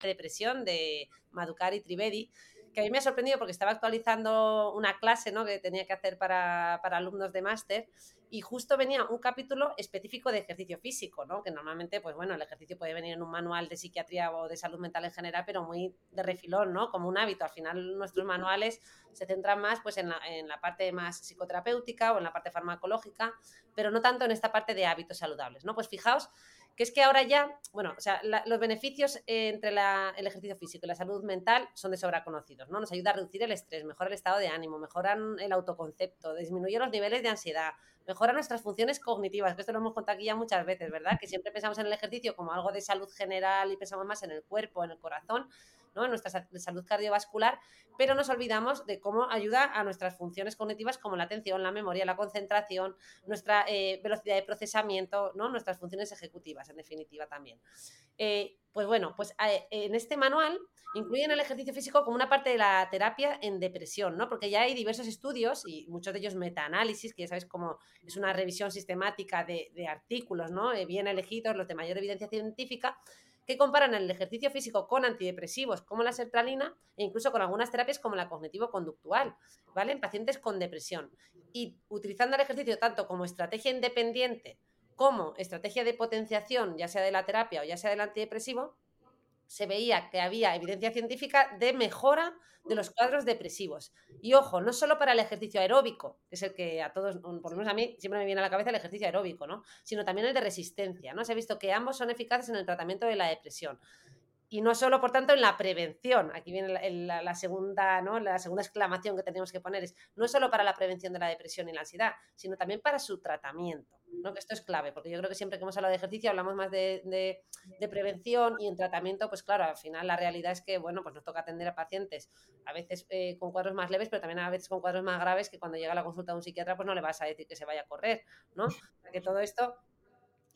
Depresión de Madhukari Trivedi, que a mí me ha sorprendido porque estaba actualizando una clase ¿no? que tenía que hacer para, para alumnos de máster y justo venía un capítulo específico de ejercicio físico, ¿no? que normalmente, pues bueno, el ejercicio puede venir en un manual de psiquiatría o de salud mental en general, pero muy de refilón, ¿no? como un hábito. Al final nuestros manuales se centran más pues, en, la, en la parte más psicoterapéutica o en la parte farmacológica, pero no tanto en esta parte de hábitos saludables. ¿no? Pues fijaos que es que ahora ya, bueno, o sea, la, los beneficios eh, entre la, el ejercicio físico y la salud mental son de sobra conocidos, ¿no? Nos ayuda a reducir el estrés, mejora el estado de ánimo, mejoran el autoconcepto, disminuye los niveles de ansiedad, mejora nuestras funciones cognitivas, que esto lo hemos contado aquí ya muchas veces, ¿verdad? Que siempre pensamos en el ejercicio como algo de salud general y pensamos más en el cuerpo, en el corazón, ¿no? nuestra salud cardiovascular, pero nos olvidamos de cómo ayuda a nuestras funciones cognitivas como la atención, la memoria, la concentración, nuestra eh, velocidad de procesamiento, ¿no? nuestras funciones ejecutivas, en definitiva también. Eh, pues bueno, pues eh, en este manual incluyen el ejercicio físico como una parte de la terapia en depresión, ¿no? Porque ya hay diversos estudios y muchos de ellos metaanálisis, que ya sabéis cómo es una revisión sistemática de artículos, ¿no? bien elegidos, los de mayor evidencia científica, que comparan el ejercicio físico con antidepresivos como la sertralina e incluso con algunas terapias como la cognitivo-conductual, ¿vale? En pacientes con depresión. Y utilizando el ejercicio tanto como estrategia independiente como estrategia de potenciación, ya sea de la terapia o ya sea del antidepresivo, se veía que había evidencia científica de mejora de los cuadros depresivos. Y ojo, no solo para el ejercicio aeróbico, que es el que a todos, por lo menos a mí, siempre me viene a la cabeza el ejercicio aeróbico, ¿no? Sino también el de resistencia, ¿no? Se ha visto que ambos son eficaces en el tratamiento de la depresión y no solo, por tanto, en la prevención. Aquí viene la, segunda, ¿no? la segunda exclamación que tenemos que poner es no solo para la prevención de la depresión y la ansiedad, sino también para su tratamiento. ¿no? Que esto es clave, porque yo creo que siempre que hemos hablado de ejercicio hablamos más de, prevención y en tratamiento, pues claro, al final la realidad es que, bueno, pues nos toca atender a pacientes a veces eh, con cuadros más leves, pero también a veces con cuadros más graves que cuando llega a la consulta de un psiquiatra, pues no le vas a decir que se vaya a correr, ¿no? Que todo esto,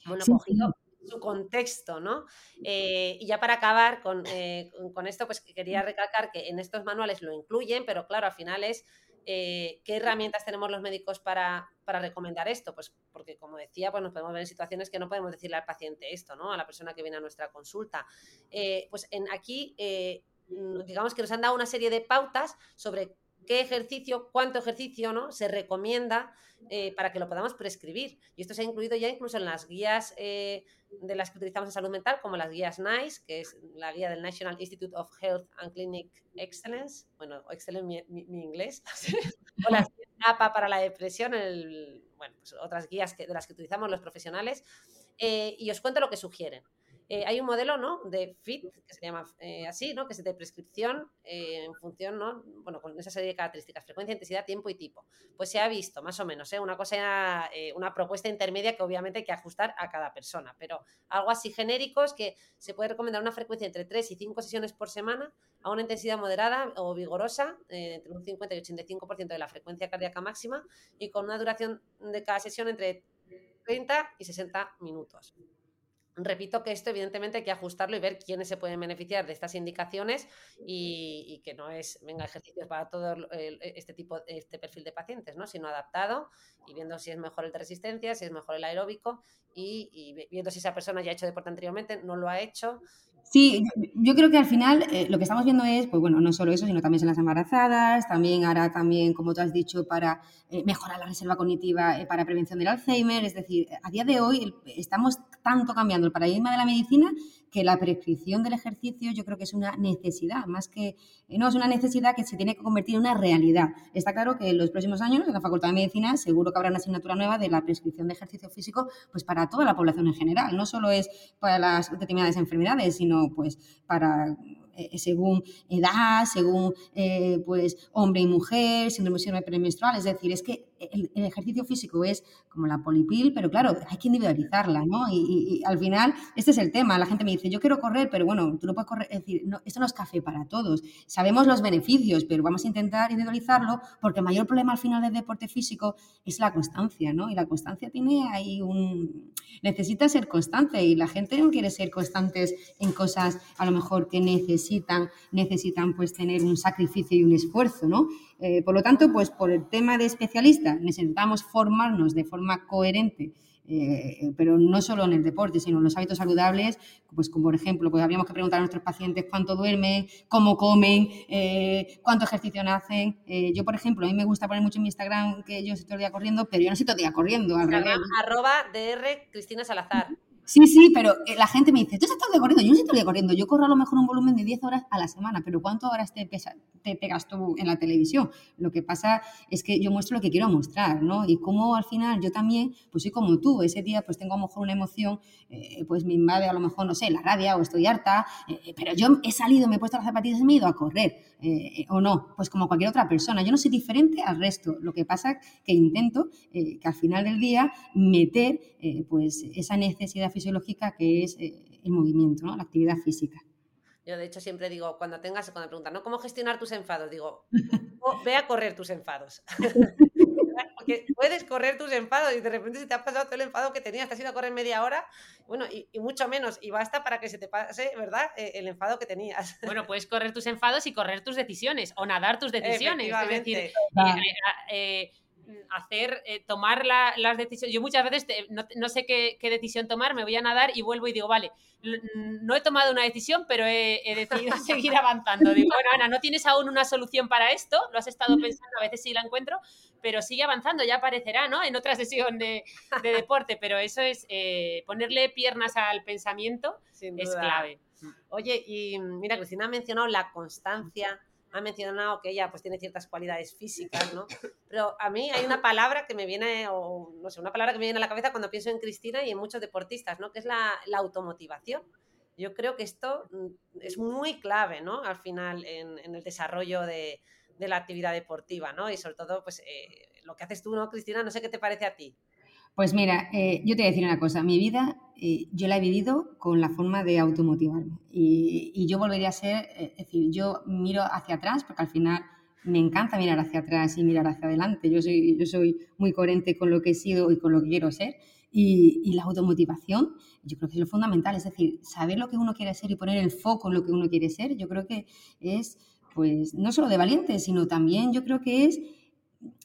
bueno, cogido su contexto, ¿no? Eh, y ya para acabar eh, con, esto, pues quería recalcar que en estos manuales lo incluyen, pero claro, al final es eh, qué herramientas tenemos los médicos para, recomendar esto, pues porque como decía, pues nos podemos ver en situaciones que no podemos decirle al paciente esto, ¿no? A la persona que viene a nuestra consulta. pues en aquí, digamos que nos han dado una serie de pautas sobre qué ejercicio, cuánto ejercicio ¿no? se recomienda eh, para que lo podamos prescribir. Y esto se ha incluido ya incluso en las guías eh, de las que utilizamos en salud mental, como las guías NICE, que es la guía del National Institute of Health and Clinic Excellence, bueno, excelente mi, inglés, o las APA para la depresión, bueno, pues otras guías que, de las que utilizamos los profesionales. Eh, y os cuento lo que sugieren. Eh, hay un modelo, ¿no? De FIT, que se llama eh, así, ¿no? Que es de prescripción eh, en función, ¿no? Bueno, con esa serie de características, frecuencia, intensidad, tiempo y tipo. Pues se ha visto, más o menos, Una cosa, una propuesta intermedia que obviamente hay que ajustar a cada persona, pero algo así genérico es que se puede recomendar una frecuencia entre 3 y 5 sesiones por semana a una intensidad moderada o vigorosa, entre un 50 y 85% de la frecuencia cardíaca máxima y con una duración de cada sesión entre 30 y 60 minutos. Repito que esto evidentemente hay que ajustarlo y ver quiénes se pueden beneficiar de estas indicaciones y, que no es, venga, ejercicios para todo este tipo, este perfil de pacientes, ¿no? sino adaptado y viendo si es mejor el de resistencia, si es mejor el aeróbico y, y viendo si esa persona ya ha hecho deporte anteriormente, no lo ha hecho Sí, yo creo que al final eh, lo que estamos viendo es, pues bueno, no solo eso, sino también en las embarazadas, también ahora también, como tú has dicho, para eh, mejorar la reserva cognitiva eh, para prevención del Alzheimer. Es decir, a día de hoy estamos tanto cambiando el paradigma de la medicina que la prescripción del ejercicio yo creo que es una necesidad, más que, no es una necesidad que se tiene que convertir en una realidad. Está claro que en los próximos años en la Facultad de Medicina seguro que habrá una asignatura nueva de la prescripción de ejercicio físico pues para toda la población en general, no solo es para las determinadas enfermedades, sino pues para eh, según edad, según eh, pues hombre y mujer, síndrome premenstrual, es decir, es que el, ejercicio físico es como la polipil, pero claro, hay que individualizarla, ¿no? Y, al final, este es el tema, la gente me dice, yo quiero correr, pero bueno, tú no puedes correr, es decir, no, esto no es café para todos, sabemos los beneficios, pero vamos a intentar individualizarlo porque el mayor problema al final del deporte físico es la constancia, ¿no? Y la constancia tiene ahí un... necesita ser constante y la gente no quiere ser constantes en cosas a lo mejor que necesitan, necesitan pues tener un sacrificio y un esfuerzo, ¿no? Eh, por lo tanto, pues por el tema de especialista necesitamos formarnos de forma coherente eh, pero no solo en el deporte, sino en los hábitos saludables, pues como por ejemplo, pues habríamos que preguntar a nuestros pacientes cuánto duermen, cómo comen, eh, cuánto ejercicio hacen. yo, por ejemplo, a mí me gusta poner mucho en mi Instagram que yo estoy todo el día corriendo, pero yo no estoy todo el día corriendo. Arroba DR Cristina Salazar. Sí, sí, pero eh, la gente me dice, tú estás corriendo, yo no estoy corriendo, yo corro a lo mejor un volumen de 10 horas a la semana, pero ¿cuántas horas te, te pegas tú en la televisión? Lo que pasa es que yo muestro lo que quiero mostrar, ¿no? Y como al final yo también, pues soy como tú, ese día pues tengo a lo mejor una emoción, eh, pues me invade a lo mejor, no sé, la rabia o estoy harta, eh, pero yo he salido, me he puesto las zapatillas y me he ido a correr, o no, pues como cualquier otra persona, yo no soy diferente al resto, lo que pasa que intento que al final del día meter pues esa necesidad fisiológica que es eh, el movimiento, la actividad física. Yo, de hecho, siempre digo, cuando tengas, cuando me preguntan, ¿no? ¿Cómo gestionar tus enfados? Digo, ve a correr tus enfados. Puedes correr tus enfados y de repente se te ha pasado todo el enfado que tenías, te has ido a correr media hora, bueno, y, mucho menos, y basta para que se te pase, ¿verdad? Eh, el enfado que tenías. Bueno, puedes correr tus enfados y correr tus decisiones, o nadar tus decisiones. Es decir, eh, hacer, eh, tomar las decisiones. Yo muchas veces no, sé qué, decisión tomar, me voy a nadar y vuelvo y digo, vale, no he tomado una decisión, pero he, decidido seguir avanzando. Digo, bueno, Ana, no tienes aún una solución para esto, lo has estado pensando, a veces sí la encuentro, pero sigue avanzando, ya aparecerá, ¿no? En otra sesión de, deporte, pero eso es eh, ponerle piernas al pensamiento, es clave. Oye, y mira, Cristina ha mencionado la constancia ha mencionado que ella pues tiene ciertas cualidades físicas, ¿no? Pero a mí hay una palabra que me viene, o no sé, una palabra que me viene a la cabeza cuando pienso en Cristina y en muchos deportistas, ¿no? Que es la, automotivación. Yo creo que esto mm, es muy clave, ¿no? Al final en, el desarrollo de, la actividad deportiva, ¿no? Y sobre todo, pues eh, lo que haces tú, ¿no, Cristina? No sé qué te parece a ti. Pues mira, eh, yo te voy a decir una cosa, mi vida eh, yo la he vivido con la forma de automotivarme. Y, yo volvería a ser, eh, es decir, yo miro hacia atrás porque al final me encanta mirar hacia atrás y mirar hacia adelante, yo soy, yo soy muy coherente con lo que he sido y con lo que quiero ser. Y, y la automotivación yo creo que es lo fundamental, es decir, saber lo que uno quiere ser y poner el foco en lo que uno quiere ser, yo creo que es pues no solo de valiente, sino también yo creo que es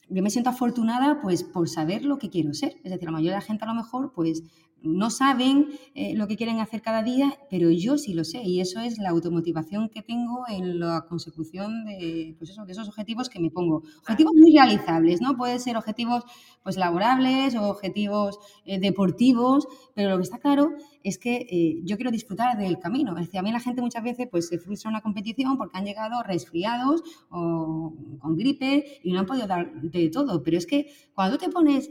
yo me siento afortunada pues por saber lo que quiero ser. Es decir, la mayoría de la gente a lo mejor pues no saben eh, lo que quieren hacer cada día, pero yo sí lo sé y eso es la automotivación que tengo en la consecución de, pues eso, de esos objetivos que me pongo. Objetivos muy realizables, ¿no? Pueden ser objetivos pues laborables o objetivos eh, deportivos, pero lo que está claro es que eh, yo quiero disfrutar del camino. Es decir, a mí la gente muchas veces pues, se frustra en una competición porque han llegado resfriados o con gripe y no han podido dar de todo, pero es que cuando tú te pones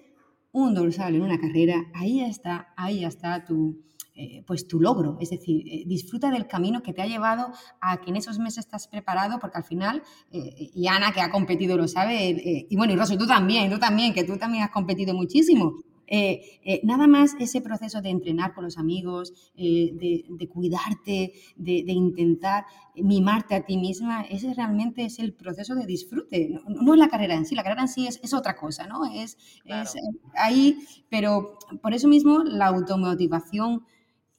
un dorsal en una carrera, ahí está, ahí está tu, eh, pues tu logro. Es decir, eh, disfruta del camino que te ha llevado a que en esos meses estás preparado, porque al final, eh, y Ana que ha competido lo sabe, y bueno, y Rosso, tú también, tú también, que tú también has competido muchísimo. Eh, eh, nada más ese proceso de entrenar con los amigos, eh, de, cuidarte, de, intentar mimarte a ti misma, ese realmente es el proceso de disfrute. No, es la carrera en sí, la carrera en sí es, otra cosa, ¿no? Es, es ahí, pero por eso mismo la automotivación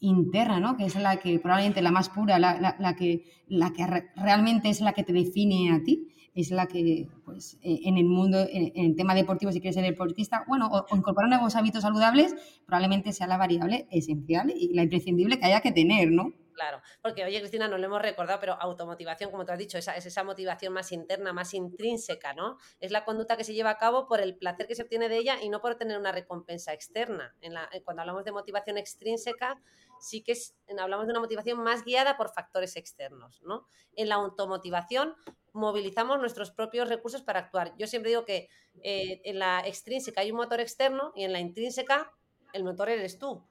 interna, ¿no? que es la que probablemente la más pura, la, que, la que realmente es la que te define a ti, es la que pues, e, en el mundo, en, el tema deportivo, si quieres ser deportista, bueno, o, incorporar nuevos hábitos saludables, probablemente sea la variable esencial y la imprescindible que haya que tener, ¿no? Claro, porque oye Cristina, no lo hemos recordado, pero automotivación, como tú has dicho, esa, es esa motivación más interna, más intrínseca, ¿no? Es la conducta que se lleva a cabo por el placer que se obtiene de ella y no por tener una recompensa externa. En la, cuando hablamos de motivación extrínseca, sí que es, hablamos de una motivación más guiada por factores externos, ¿no? En la automotivación movilizamos nuestros propios recursos para actuar. Yo siempre digo que eh, en la extrínseca hay un motor externo y en la intrínseca el motor eres tú.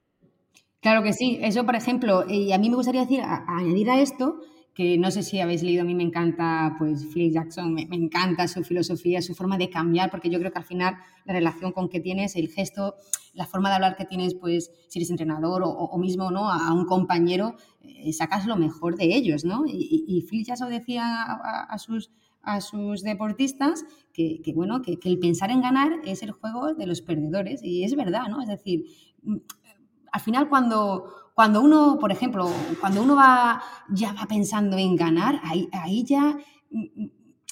Claro que sí. Eso, por ejemplo, y a mí me gustaría decir, añadir a esto, que no sé si habéis leído, a mí me encanta, pues, Phil Jackson, me, encanta su filosofía, su forma de cambiar, porque yo creo que al final la relación con que tienes, el gesto, la forma de hablar que tienes, pues, si eres entrenador o, mismo, ¿no? A, un compañero, eh, sacas lo mejor de ellos, ¿no? Y, Phil Jackson decía a, sus a sus deportistas que, bueno, que, que, el pensar en ganar es el juego de los perdedores. Y es verdad, ¿no? Es decir, al final cuando, cuando uno, por ejemplo, cuando uno va, ya va pensando en ganar, ahí, ahí ya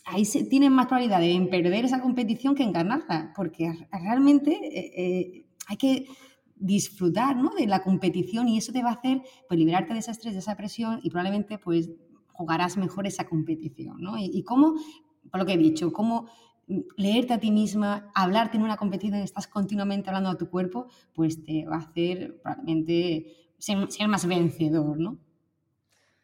ahí se tienen más probabilidad de en perder esa competición que en ganarla, porque realmente eh, eh, hay que disfrutar ¿no? de la competición y eso te va a hacer pues, liberarte de ese estrés, de esa presión y probablemente pues jugarás mejor esa competición. ¿no? Y, y cómo, por lo que he dicho, cómo leerte a ti misma, hablarte en una competición estás continuamente hablando a tu cuerpo, pues te va a hacer probablemente ser, ser más vencedor, ¿no?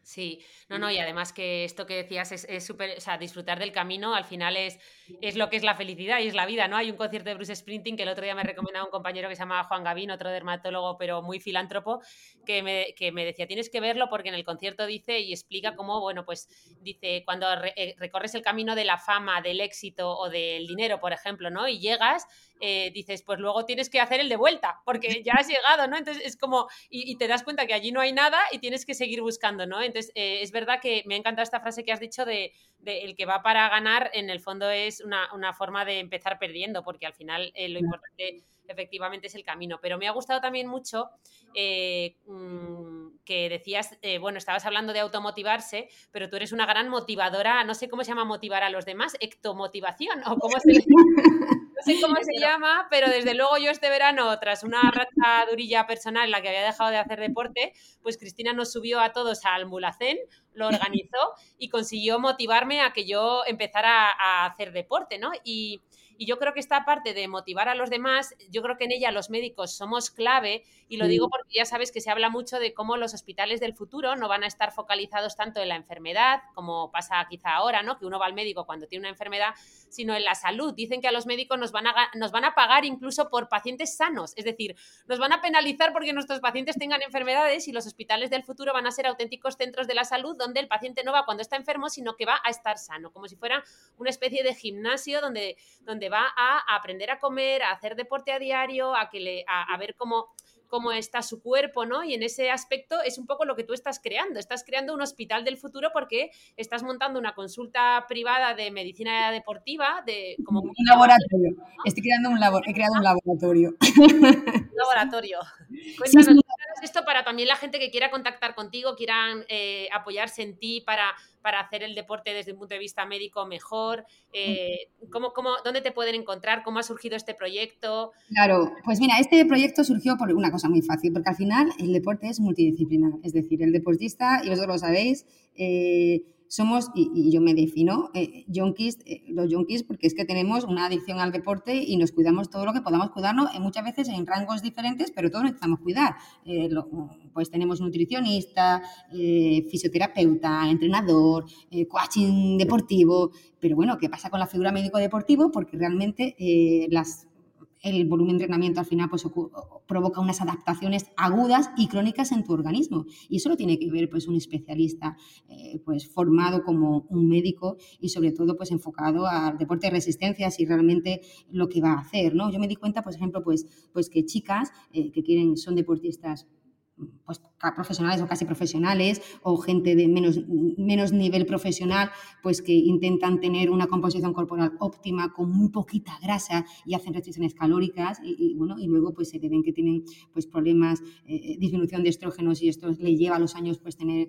Sí, no, no, y además que esto que decías es súper, o sea, disfrutar del camino al final es, es lo que es la felicidad y es la vida, ¿no? Hay un concierto de Bruce Sprinting que el otro día me recomendaba un compañero que se llama Juan Gavín, otro dermatólogo, pero muy filántropo, que me, que me decía, tienes que verlo porque en el concierto dice y explica cómo, bueno, pues dice, cuando eh, recorres el camino de la fama, del éxito o del dinero, por ejemplo, ¿no? Y llegas eh, dices, pues luego tienes que hacer el de vuelta, porque ya has llegado, ¿no? Entonces es como, y, te das cuenta que allí no hay nada y tienes que seguir buscando, ¿no? Entonces eh, es verdad que me ha encantado esta frase que has dicho de, el que va para ganar, en el fondo es una, forma de empezar perdiendo, porque al final eh, lo importante efectivamente es el camino. Pero me ha gustado también mucho mm, que decías, bueno, estabas hablando de automotivarse, pero tú eres una gran motivadora, no sé cómo se llama motivar a los demás, ectomotivación, o cómo se no sé cómo se llama, pero desde luego yo este verano, tras una racha durilla personal en la que había dejado de hacer deporte, pues Cristina nos subió a todos al Mulacén, lo organizó y consiguió motivarme a que yo empezara a hacer deporte, ¿no? Y, y yo creo que esta parte de motivar a los demás, yo creo que en ella los médicos somos clave y lo digo porque ya sabes que se habla mucho de cómo los hospitales del futuro no van a estar focalizados tanto en la enfermedad, como pasa quizá ahora, ¿no? Que uno va al médico cuando tiene una enfermedad, sino en la salud. Dicen que a los médicos nos van a, nos van a pagar incluso por pacientes sanos, es decir, nos van a penalizar porque nuestros pacientes tengan enfermedades y los hospitales del futuro van a ser auténticos centros de la salud donde el paciente no va cuando está enfermo, sino que va a estar sano, como si fuera una especie de gimnasio donde, donde va a aprender a comer, a hacer deporte a diario, a, que le, a, ver cómo cómo está su cuerpo, ¿no? Y en ese aspecto es un poco lo que tú estás creando. Estás creando un hospital del futuro porque estás montando una consulta privada de medicina deportiva, de como un laboratorio. Estoy creando un he creado un laboratorio. Un laboratorio. Cuéntanos esto para también la gente que quiera contactar contigo, quieran eh, apoyarse en ti para para hacer el deporte desde un punto de vista médico mejor? Eh, ¿cómo, cómo, dónde te pueden encontrar? ¿Cómo ha surgido este proyecto? Claro, pues mira, este proyecto surgió por una cosa muy fácil, porque al final el deporte es multidisciplinar, es decir, el deportista, y vosotros lo sabéis, eh, somos, y, yo me defino, eh, eh, los junkies, porque es que tenemos una adicción al deporte y nos cuidamos todo lo que podamos cuidarnos, eh, muchas veces en rangos diferentes, pero todos necesitamos cuidar. Eh, pues tenemos nutricionista, fisioterapeuta, entrenador, coaching deportivo, pero bueno, ¿qué pasa con la figura médico-deportivo? Porque realmente las el volumen de entrenamiento al final pues, provoca unas adaptaciones agudas y crónicas en tu organismo. Y eso lo tiene que ver pues, un especialista eh, pues, formado como un médico y sobre todo pues, enfocado al deporte de resistencia, si realmente lo que va a hacer. ¿no? Yo me di cuenta, por ejemplo, pues, pues que chicas eh, que quieren, son deportistas pues, profesionales o casi profesionales o gente de menos, menos nivel profesional, pues que intentan tener una composición corporal óptima con muy poquita grasa y hacen restricciones calóricas y, bueno, y luego pues se ven que tienen pues problemas, eh, disminución de estrógenos y esto le lleva a los años pues tener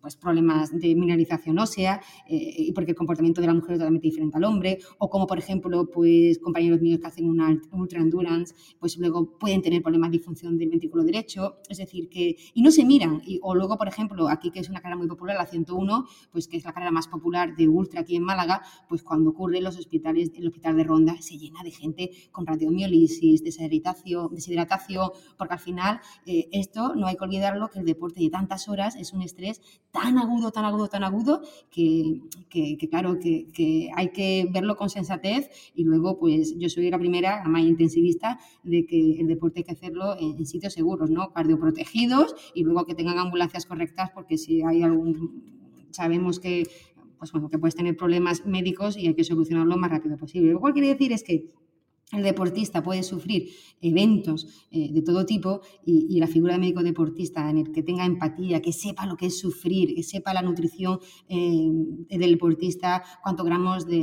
pues problemas de mineralización ósea eh, porque el comportamiento de la mujer es totalmente diferente al hombre o como por ejemplo pues compañeros míos que hacen una ultra endurance pues luego pueden tener problemas de disfunción del ventrículo derecho, es decir que y no se miran. Y, o luego por ejemplo aquí que es una carrera muy popular la 101 pues que es la carrera más popular de ultra aquí en Málaga pues cuando ocurre en los hospitales el hospital de Ronda se llena de gente con radiomiolisis deshidratación deshidratación porque al final eh, esto no hay que olvidarlo que el deporte de tantas horas es un estrés tan agudo tan agudo tan agudo que, que, claro que, hay que verlo con sensatez. Y luego pues yo soy la primera la más intensivista de que el deporte hay que hacerlo en sitios seguros no y luego que tengan ambulancias correctas porque si hay algún sabemos que pues bueno, que puedes tener problemas médicos y hay que solucionarlo lo más rápido posible. Lo cual quiere decir es que el deportista puede sufrir eventos eh, de todo tipo y, la figura de médico deportista en el que tenga empatía, que sepa lo que es sufrir, que sepa la nutrición eh, del deportista, cuántos gramos de,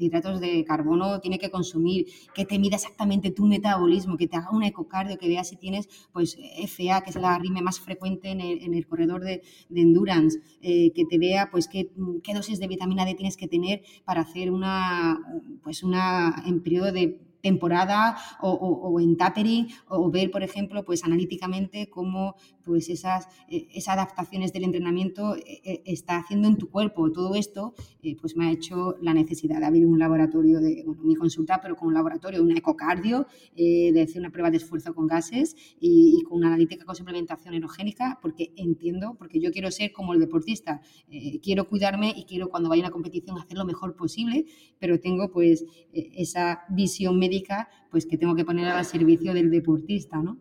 hidratos de carbono tiene que consumir, que te mida exactamente tu metabolismo, que te haga un ecocardio, que vea si tienes pues FA, que es la rime más frecuente en el, corredor de, endurance, eh, que te vea pues qué, qué dosis de vitamina D tienes que tener para hacer una, pues una en periodo de temporada o, en tapering o ver, por ejemplo, pues analíticamente cómo pues esas, eh, esas adaptaciones del entrenamiento eh, eh, está haciendo en tu cuerpo. Todo esto pues me ha hecho la necesidad de abrir un laboratorio, de bueno, mi consulta, pero con un laboratorio, un ecocardio, de hacer una prueba de esfuerzo con gases y, con una analítica con suplementación erogénica, porque entiendo, porque yo quiero ser como el deportista, quiero cuidarme y quiero cuando vaya a una competición hacer lo mejor posible, pero tengo pues esa visión pues que tengo que poner al servicio del deportista, ¿no?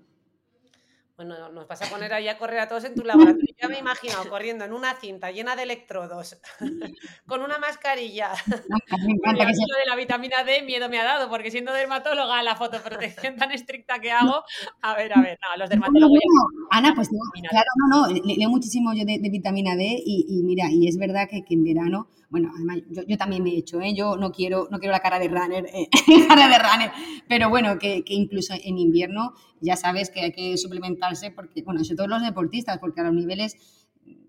Bueno, nos vas a poner ahí a correr a todos en tu laboratorio. Ya me he imaginado corriendo en una cinta llena de electrodos, con una mascarilla. Me encanta que Lo de la vitamina D miedo me ha dado, porque siendo dermatóloga, la fotoprotección tan estricta que hago, a ver, a ver, no, los dermatólogos... Ana, pues claro, no, no, leo muchísimo yo de, vitamina D y, mira, y es verdad que, que en verano bueno, además yo, también me he hecho, ¿eh? yo no quiero, no quiero la cara de runner, eh, cara de runner, pero bueno, que, que, incluso en invierno ya sabes que hay que suplementarse, porque, bueno, sobre todo los deportistas, porque a los niveles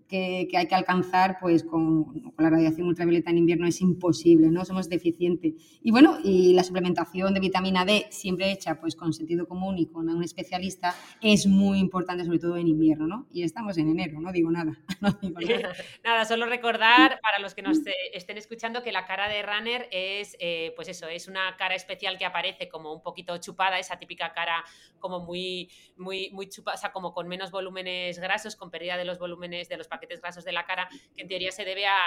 que, hay que alcanzar pues con, la radiación ultravioleta en invierno es imposible, ¿no? Somos deficientes. Y bueno, y la suplementación de vitamina D, siempre hecha pues con sentido común y con un especialista, es muy importante, sobre todo en invierno, ¿no? Y estamos en enero, no digo nada. nada. solo recordar para los que nos estén escuchando que la cara de Runner es, eh, pues eso, es una cara especial que aparece como un poquito chupada, esa típica cara como muy, muy, muy chupada, o sea, como con menos volúmenes grasos, con pérdida de los volúmenes de los paquetes grasos de la cara, que en teoría se debe a,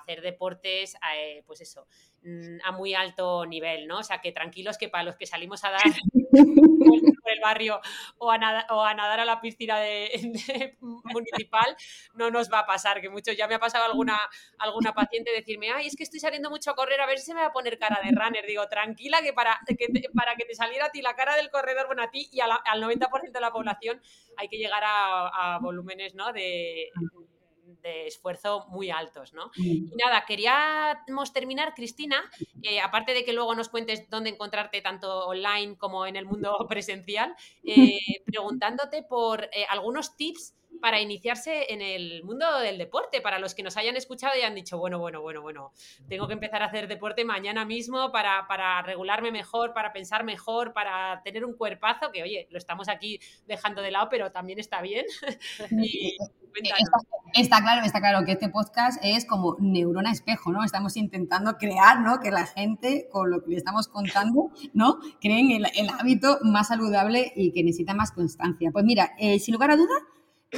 hacer deportes, eh, pues eso, mm, a muy alto nivel, ¿no? O sea, que tranquilos que para los que salimos a dar por el barrio o a, o a nadar a la piscina de, municipal, no nos va a pasar, que mucho, ya me ha pasado alguna, alguna paciente decirme, ay, es que estoy saliendo mucho a correr, a ver si se me va a poner cara de runner. Digo, tranquila, que para que te, para que te saliera a ti la cara del corredor, bueno, a ti y al 90% de la población hay que llegar a, a volúmenes, ¿no? De esfuerzo muy altos, ¿no? Y nada, queríamos terminar, Cristina, eh, aparte de que luego nos cuentes dónde encontrarte tanto online como en el mundo presencial, eh, preguntándote por eh, algunos tips para iniciarse en el mundo del deporte, para los que nos hayan escuchado y han dicho, bueno, bueno, bueno, bueno, tengo que empezar a hacer deporte mañana mismo para, para regularme mejor, para pensar mejor, para tener un cuerpazo, que oye, lo estamos aquí dejando de lado, pero también está bien. y, Está, claro, está claro que este podcast es como neurona espejo, ¿no? Estamos intentando crear, ¿no? Que la gente, con lo que le estamos contando, ¿no? Creen el, el hábito más saludable y que necesita más constancia. Pues mira, eh, sin lugar a dudas,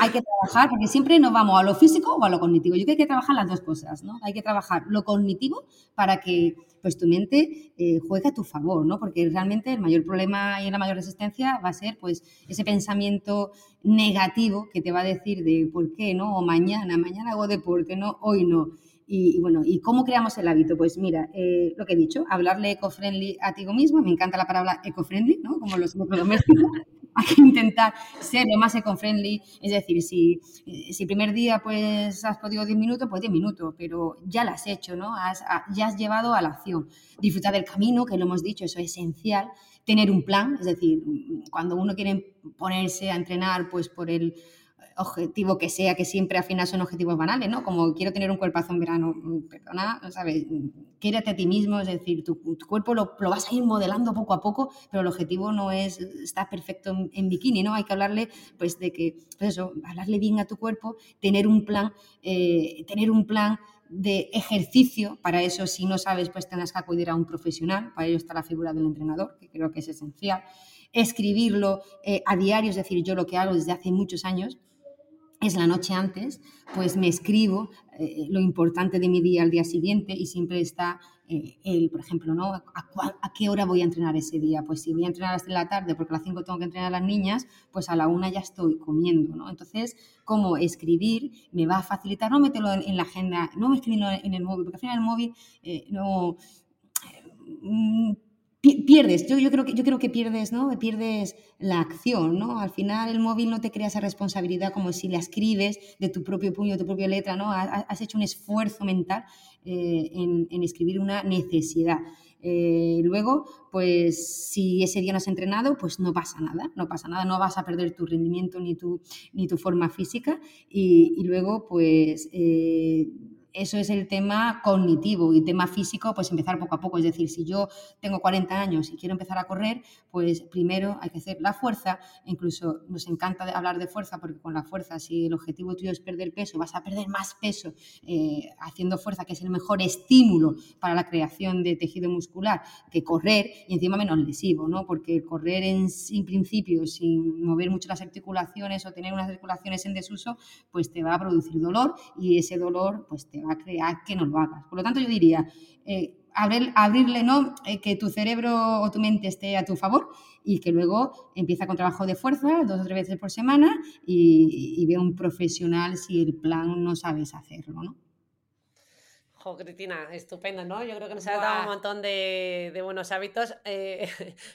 hay que trabajar, porque siempre nos vamos a lo físico o a lo cognitivo. Yo creo que hay que trabajar las dos cosas, ¿no? Hay que trabajar lo cognitivo para que pues, tu mente eh, juegue a tu favor, ¿no? Porque realmente el mayor problema y la mayor resistencia va a ser pues ese pensamiento negativo que te va a decir de por qué, ¿no? O mañana, mañana hago deporte, ¿no? Hoy no. Y, bueno, ¿y cómo creamos el hábito? Pues mira, eh, lo que he dicho, hablarle eco-friendly a ti mismo, me encanta la palabra eco-friendly, ¿no? Como los domésticos hay que intentar ser lo más eco-friendly, es decir, si, si el primer día pues has podido 10 minutos, pues 10 minutos, pero ya lo has hecho, ¿no? Has, ya has llevado a la acción. Disfrutar del camino, que lo hemos dicho, eso es esencial. Tener un plan, es decir, cuando uno quiere ponerse a entrenar pues por el objetivo que sea, que siempre al final son objetivos banales, ¿no? Como quiero tener un cuerpazo en verano, mm, perdona, ¿sabes? Quiérete a ti mismo, es decir, tu, cuerpo lo, vas a ir modelando poco a poco, pero el objetivo no es estar perfecto en, bikini, ¿no? Hay que hablarle, pues, de que, pues eso, hablarle bien a tu cuerpo, tener un plan, eh, tener un plan de ejercicio, para eso si no sabes, pues tendrás que acudir a un profesional, para ello está la figura del entrenador, que creo que es esencial, escribirlo eh, a diario, es decir, yo lo que hago desde hace muchos años, es la noche antes, pues me escribo eh, lo importante de mi día al día siguiente y siempre está eh, el, por ejemplo, ¿no? ¿A, qué hora voy a entrenar ese día? Pues si voy a entrenar hasta la tarde porque a las 5 tengo que entrenar a las niñas, pues a la una ya estoy comiendo, ¿no? Entonces, cómo escribir me va a facilitar, no meterlo en, la agenda, no escribirlo en el móvil, porque al final el móvil eh, no... Pierdes, yo, yo, creo que, yo creo que pierdes, ¿no? Pierdes la acción, ¿no? Al final el móvil no te crea esa responsabilidad como si la escribes de tu propio puño, de tu propia letra, ¿no? Has hecho un esfuerzo mental eh, en, escribir una necesidad. Eh, luego, pues si ese día no has entrenado, pues no pasa nada, no pasa nada, no vas a perder tu rendimiento ni tu, ni tu forma física. Y, luego, pues... Eh, eso es el tema cognitivo y tema físico, pues empezar poco a poco. Es decir, si yo tengo 40 años y quiero empezar a correr, pues primero hay que hacer la fuerza. Incluso nos encanta hablar de fuerza porque con la fuerza, si el objetivo tuyo es perder peso, vas a perder más peso eh, haciendo fuerza, que es el mejor estímulo para la creación de tejido muscular que correr y encima menos lesivo, ¿no? Porque correr en, sin principio, sin mover mucho las articulaciones o tener unas articulaciones en desuso, pues te va a producir dolor y ese dolor pues te va a crear que no lo hagas. Por lo tanto, yo diría, eh, abrirle, ¿no? Eh, que tu cerebro o tu mente esté a tu favor y que luego empieza con trabajo de fuerza dos o tres veces por semana y, y ve un profesional si el plan no sabes hacerlo, ¿no? Cristina, estupendo, ¿no? Yo creo que nos ha dado un montón de, buenos hábitos. Eh,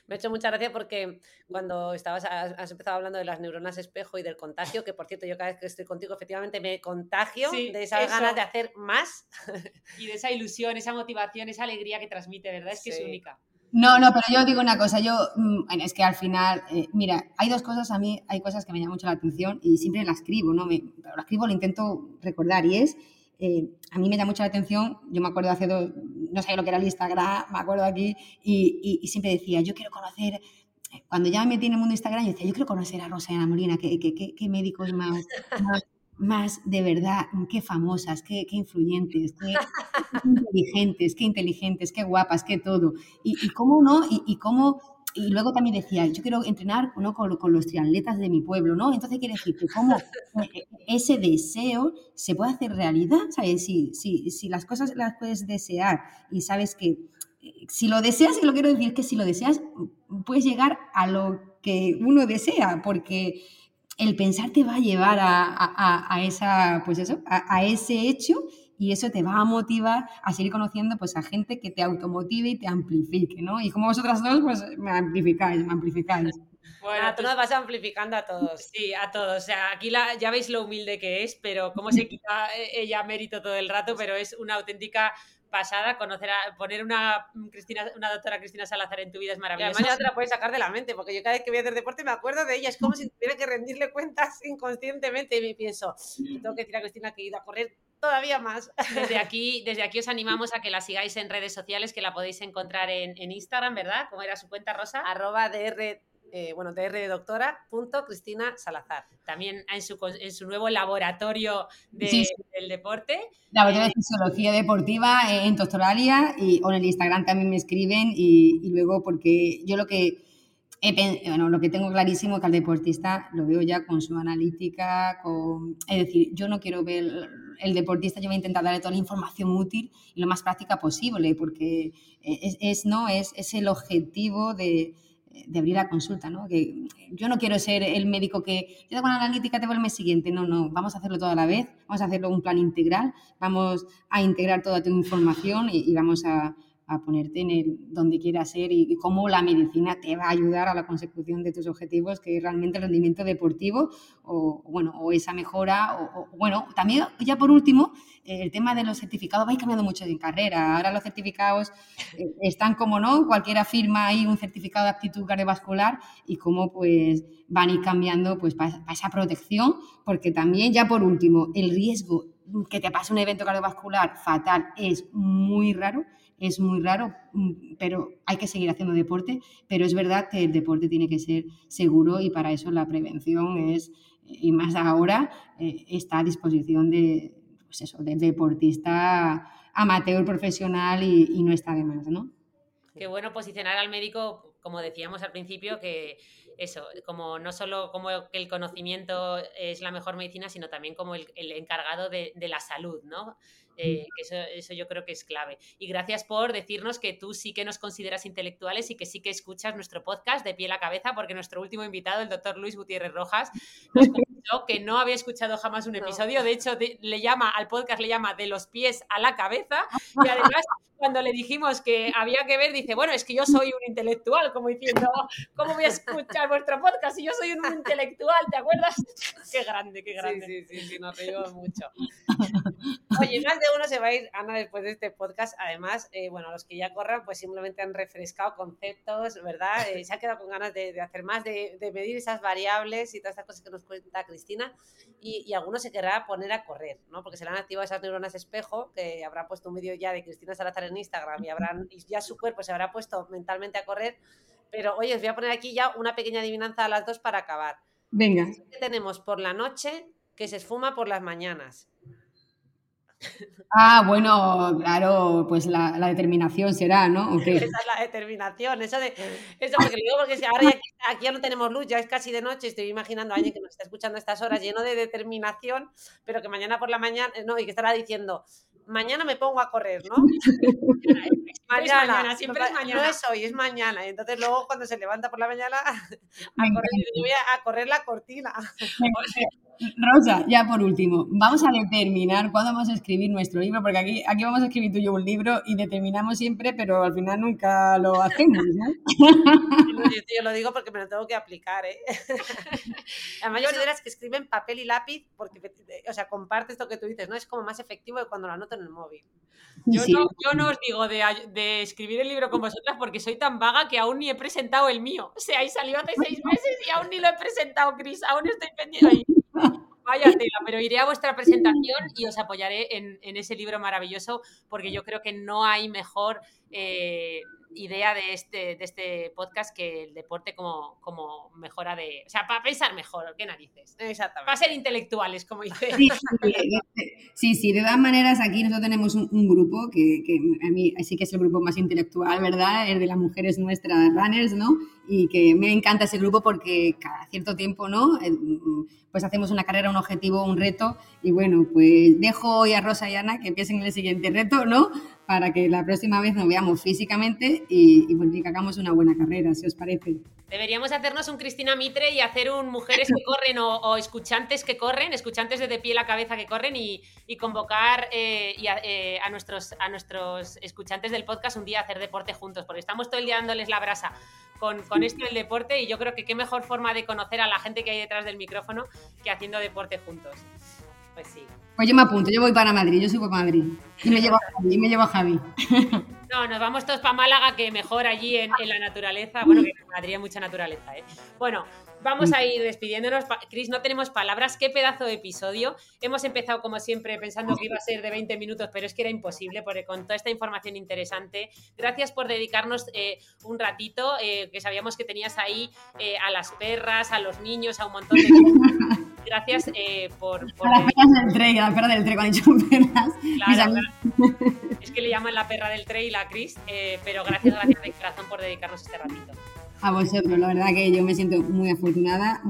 me ha hecho mucha gracia porque cuando estabas, has, empezado hablando de las neuronas espejo y del contagio, que por cierto, yo cada vez que estoy contigo, efectivamente me contagio de esas ganas de hacer más. Y de esa ilusión, esa motivación, esa alegría que transmite, ¿verdad? Es que es única. No, no, pero yo digo una cosa, yo, mm, es que al final, eh, mira, hay dos cosas a mí, hay cosas que me llaman mucho la atención y siempre las escribo, ¿no? Me, pero las escribo, lo intento recordar y es eh, a mí me da mucha la atención, yo me acuerdo hace dos, no sé lo que era el Instagram, me acuerdo aquí, y, siempre decía, yo quiero conocer, cuando ya me metí en el mundo de Instagram, yo decía, yo quiero conocer a Rosa y Ana Molina, qué, qué, médicos más, más, de verdad, qué famosas, qué, influyentes, qué, inteligentes, qué inteligentes, qué guapas, qué todo. Y, cómo no, y cómo y luego también decía, yo quiero entrenar ¿no? con, los triatletas de mi pueblo, ¿no? Entonces quiere decir que cómo eh, ese deseo se puede hacer realidad, ¿sabes? Si, si, si las cosas las puedes desear y sabes que eh, si lo deseas, y lo quiero decir que si lo deseas, puedes llegar a lo que uno desea, porque el pensar te va a llevar a, a, esa, pues eso, a, ese hecho y eso te va a motivar a seguir conociendo pues a gente que te automotive y te amplifique, ¿no? Y como vosotras dos, pues me amplificáis, me amplificáis. Bueno, tú pues nos vas amplificando a todos. Sí, a todos. O sea, aquí la, ya veis lo humilde que es, pero cómo se quita ella mérito todo el rato, pero es una auténtica pasada conocer a poner una Cristina, una doctora Cristina Salazar en tu vida es maravilloso. además ya te la puedes sacar de la mente, porque yo cada vez que voy a hacer deporte me acuerdo de ella, es como si tuviera que rendirle cuentas inconscientemente y me pienso, tengo que decir a Cristina que he ido a correr todavía más. Desde aquí, desde aquí os animamos a que la sigáis en redes sociales, que la podéis encontrar en, Instagram, ¿verdad? ¿Cómo era su cuenta, Rosa? Arroba DR eh, bueno, DR de doctora, punto Cristina Salazar. También en su, en su nuevo laboratorio del deporte. Laboratorio de Fisiología Deportiva en Doctoralia y o en el Instagram también me escriben y, y luego porque yo lo que bueno, lo que tengo clarísimo es que al deportista lo veo ya con su analítica, con, es decir, yo no quiero ver el deportista, yo voy a intentar darle toda la información útil y lo más práctica posible, porque es, ¿no? es, es el objetivo de, de, abrir la consulta, ¿no? Que yo no quiero ser el médico que yo tengo una analítica, te voy el mes siguiente, no, no, vamos a hacerlo todo a la vez, vamos a hacerlo un plan integral, vamos a integrar toda tu información y, y vamos a, a ponerte en el donde quieras ser y, cómo la medicina te va a ayudar a la consecución de tus objetivos, que es realmente el rendimiento deportivo o, bueno, o esa mejora. O, bueno, también ya por último, el tema de los certificados va cambiando mucho en carrera. Ahora los certificados eh, están como no, cualquiera firma ahí un certificado de aptitud cardiovascular y cómo pues van a ir cambiando pues para esa protección, porque también ya por último, el riesgo que te pase un evento cardiovascular fatal es muy raro es muy raro, mm, pero hay que seguir haciendo deporte, pero es verdad que el deporte tiene que ser seguro y para eso la prevención es, y más ahora, eh, está a disposición de, pues eso, del deportista amateur profesional y, no está de más, ¿no? Qué bueno posicionar al médico, como decíamos al principio, que eso, como no solo como el conocimiento es la mejor medicina, sino también como el, encargado de, de, la salud, ¿no? Eh, eso, eso, yo creo que es clave. Y gracias por decirnos que tú sí que nos consideras intelectuales y que sí que escuchas nuestro podcast de pie a la cabeza, porque nuestro último invitado, el doctor Luis Gutiérrez Rojas, nos que no había escuchado jamás un episodio. De hecho, le llama al podcast, le llama de los pies a la cabeza. Y además, cuando le dijimos que había que ver, dice, bueno, es que yo soy un intelectual, como diciendo, ¿cómo voy a escuchar vuestro podcast si yo soy un intelectual? ¿Te acuerdas? Qué grande, qué grande. Sí, sí, sí, nos reímos mucho. Oye, más de uno se va a ir, Ana, después de este podcast. Además, eh, bueno, los que ya corran, pues simplemente han refrescado conceptos, ¿verdad? Eh, se ha quedado con ganas de, hacer más, de, medir esas variables y todas estas cosas que nos cuenta Cristina. Y, y alguno se querrá poner a correr, ¿no? Porque se le han activado esas neuronas espejo, que habrá puesto un vídeo ya de Cristina Salazar en Instagram y, habrán, y ya su cuerpo se habrá puesto mentalmente a correr. Pero oye, os voy a poner aquí ya una pequeña adivinanza a las dos para acabar. Venga. ¿Qué tenemos por la noche que se esfuma por las mañanas? Ah, bueno, claro, pues la, determinación será, ¿no? Esa es la determinación, eso de, eso porque digo porque ahora aquí, ya no tenemos luz, ya es casi de noche, estoy imaginando a alguien que nos está escuchando a estas horas lleno de determinación, pero que mañana por la mañana, no, y que estará diciendo, mañana me pongo a correr, ¿no? mañana, siempre es mañana. No es hoy, es mañana. Y entonces luego cuando se levanta por la mañana, a correr, voy a, correr la cortina. Rosa, ya por último, vamos a determinar cuándo vamos a escribir nuestro libro, porque aquí, aquí vamos a escribir tú y yo un libro y determinamos siempre, pero al final nunca lo hacemos, ¿no? Yo, lo digo porque me lo tengo que aplicar, ¿eh? Además, yo considero que escribe en papel y lápiz, porque, o sea, comparte esto que tú dices, ¿no? Es como más efectivo que cuando lo anoto en el móvil. Yo, no, yo no os digo de, de, escribir el libro con vosotras porque soy tan vaga que aún ni he presentado el mío. O sea, ahí salió hace seis meses y aún ni lo he presentado, Cris. Aún estoy pendiente ahí. Vaya tela, pero iré a vuestra presentación y os apoyaré en, ese libro maravilloso porque yo creo que no hay mejor eh, idea de este, de este podcast que el deporte como, como mejora de. O sea, para pensar mejor, ¿qué narices? Exactamente. Para ser intelectuales, como dice. Sí, sí, de todas maneras, aquí nosotros tenemos un, grupo que, que, a mí sí que es el grupo más intelectual, ¿verdad? El de las mujeres nuestras runners, ¿no? Y que me encanta ese grupo porque cada cierto tiempo, ¿no? Pues hacemos una carrera, un objetivo, un reto. Y bueno, pues dejo hoy a Rosa y Ana que empiecen el siguiente reto, ¿no? Para que la próxima vez nos veamos físicamente y, y, que hagamos una buena carrera, si os parece. Deberíamos hacernos un Cristina Mitre y hacer un mujeres que corren o, escuchantes que corren, escuchantes de, de pie la cabeza que corren y, convocar eh, eh, a, nuestros, a nuestros escuchantes del podcast un día a hacer deporte juntos, porque estamos todo el día dándoles la brasa con, con esto del deporte y yo creo que qué mejor forma de conocer a la gente que hay detrás del micrófono que haciendo deporte juntos. Pues sí. Pues yo me apunto, yo voy para Madrid, yo soy para Madrid. Y me llevo a Javi, y me llevo a Javi. No, nos vamos todos para Málaga, que mejor allí en, la naturaleza. Bueno, que en Madrid hay mucha naturaleza, ¿eh? Bueno, vamos a ir despidiéndonos. Cris, no tenemos palabras. Qué pedazo de episodio. Hemos empezado, como siempre, pensando que iba a ser de 20 minutos, pero es que era imposible, porque con toda esta información interesante. Gracias por dedicarnos eh, un ratito, eh, que sabíamos que tenías ahí eh, a las perras, a los niños, a un montón de Gracias por, por, A las perras del tren, a la perra del tren, cuando he dicho perras. Claro, Es que le llaman la perra del tren y la Cris, pero gracias, gracias de corazón por dedicarnos este ratito a vosotros. La verdad que yo me siento muy afortunada.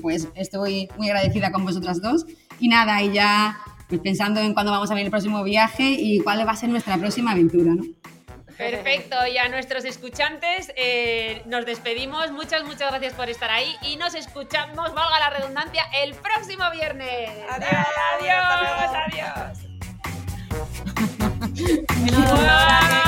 pues estoy muy agradecida con vosotras dos. Y nada, y ya pues pensando en cuándo vamos a ver el próximo viaje y cuál va a ser nuestra próxima aventura, ¿no? Perfecto, y a nuestros escuchantes eh, nos despedimos. Muchas, muchas gracias por estar ahí y nos escuchamos, valga la redundancia, el próximo viernes. Adiós, adiós, adiós. adiós.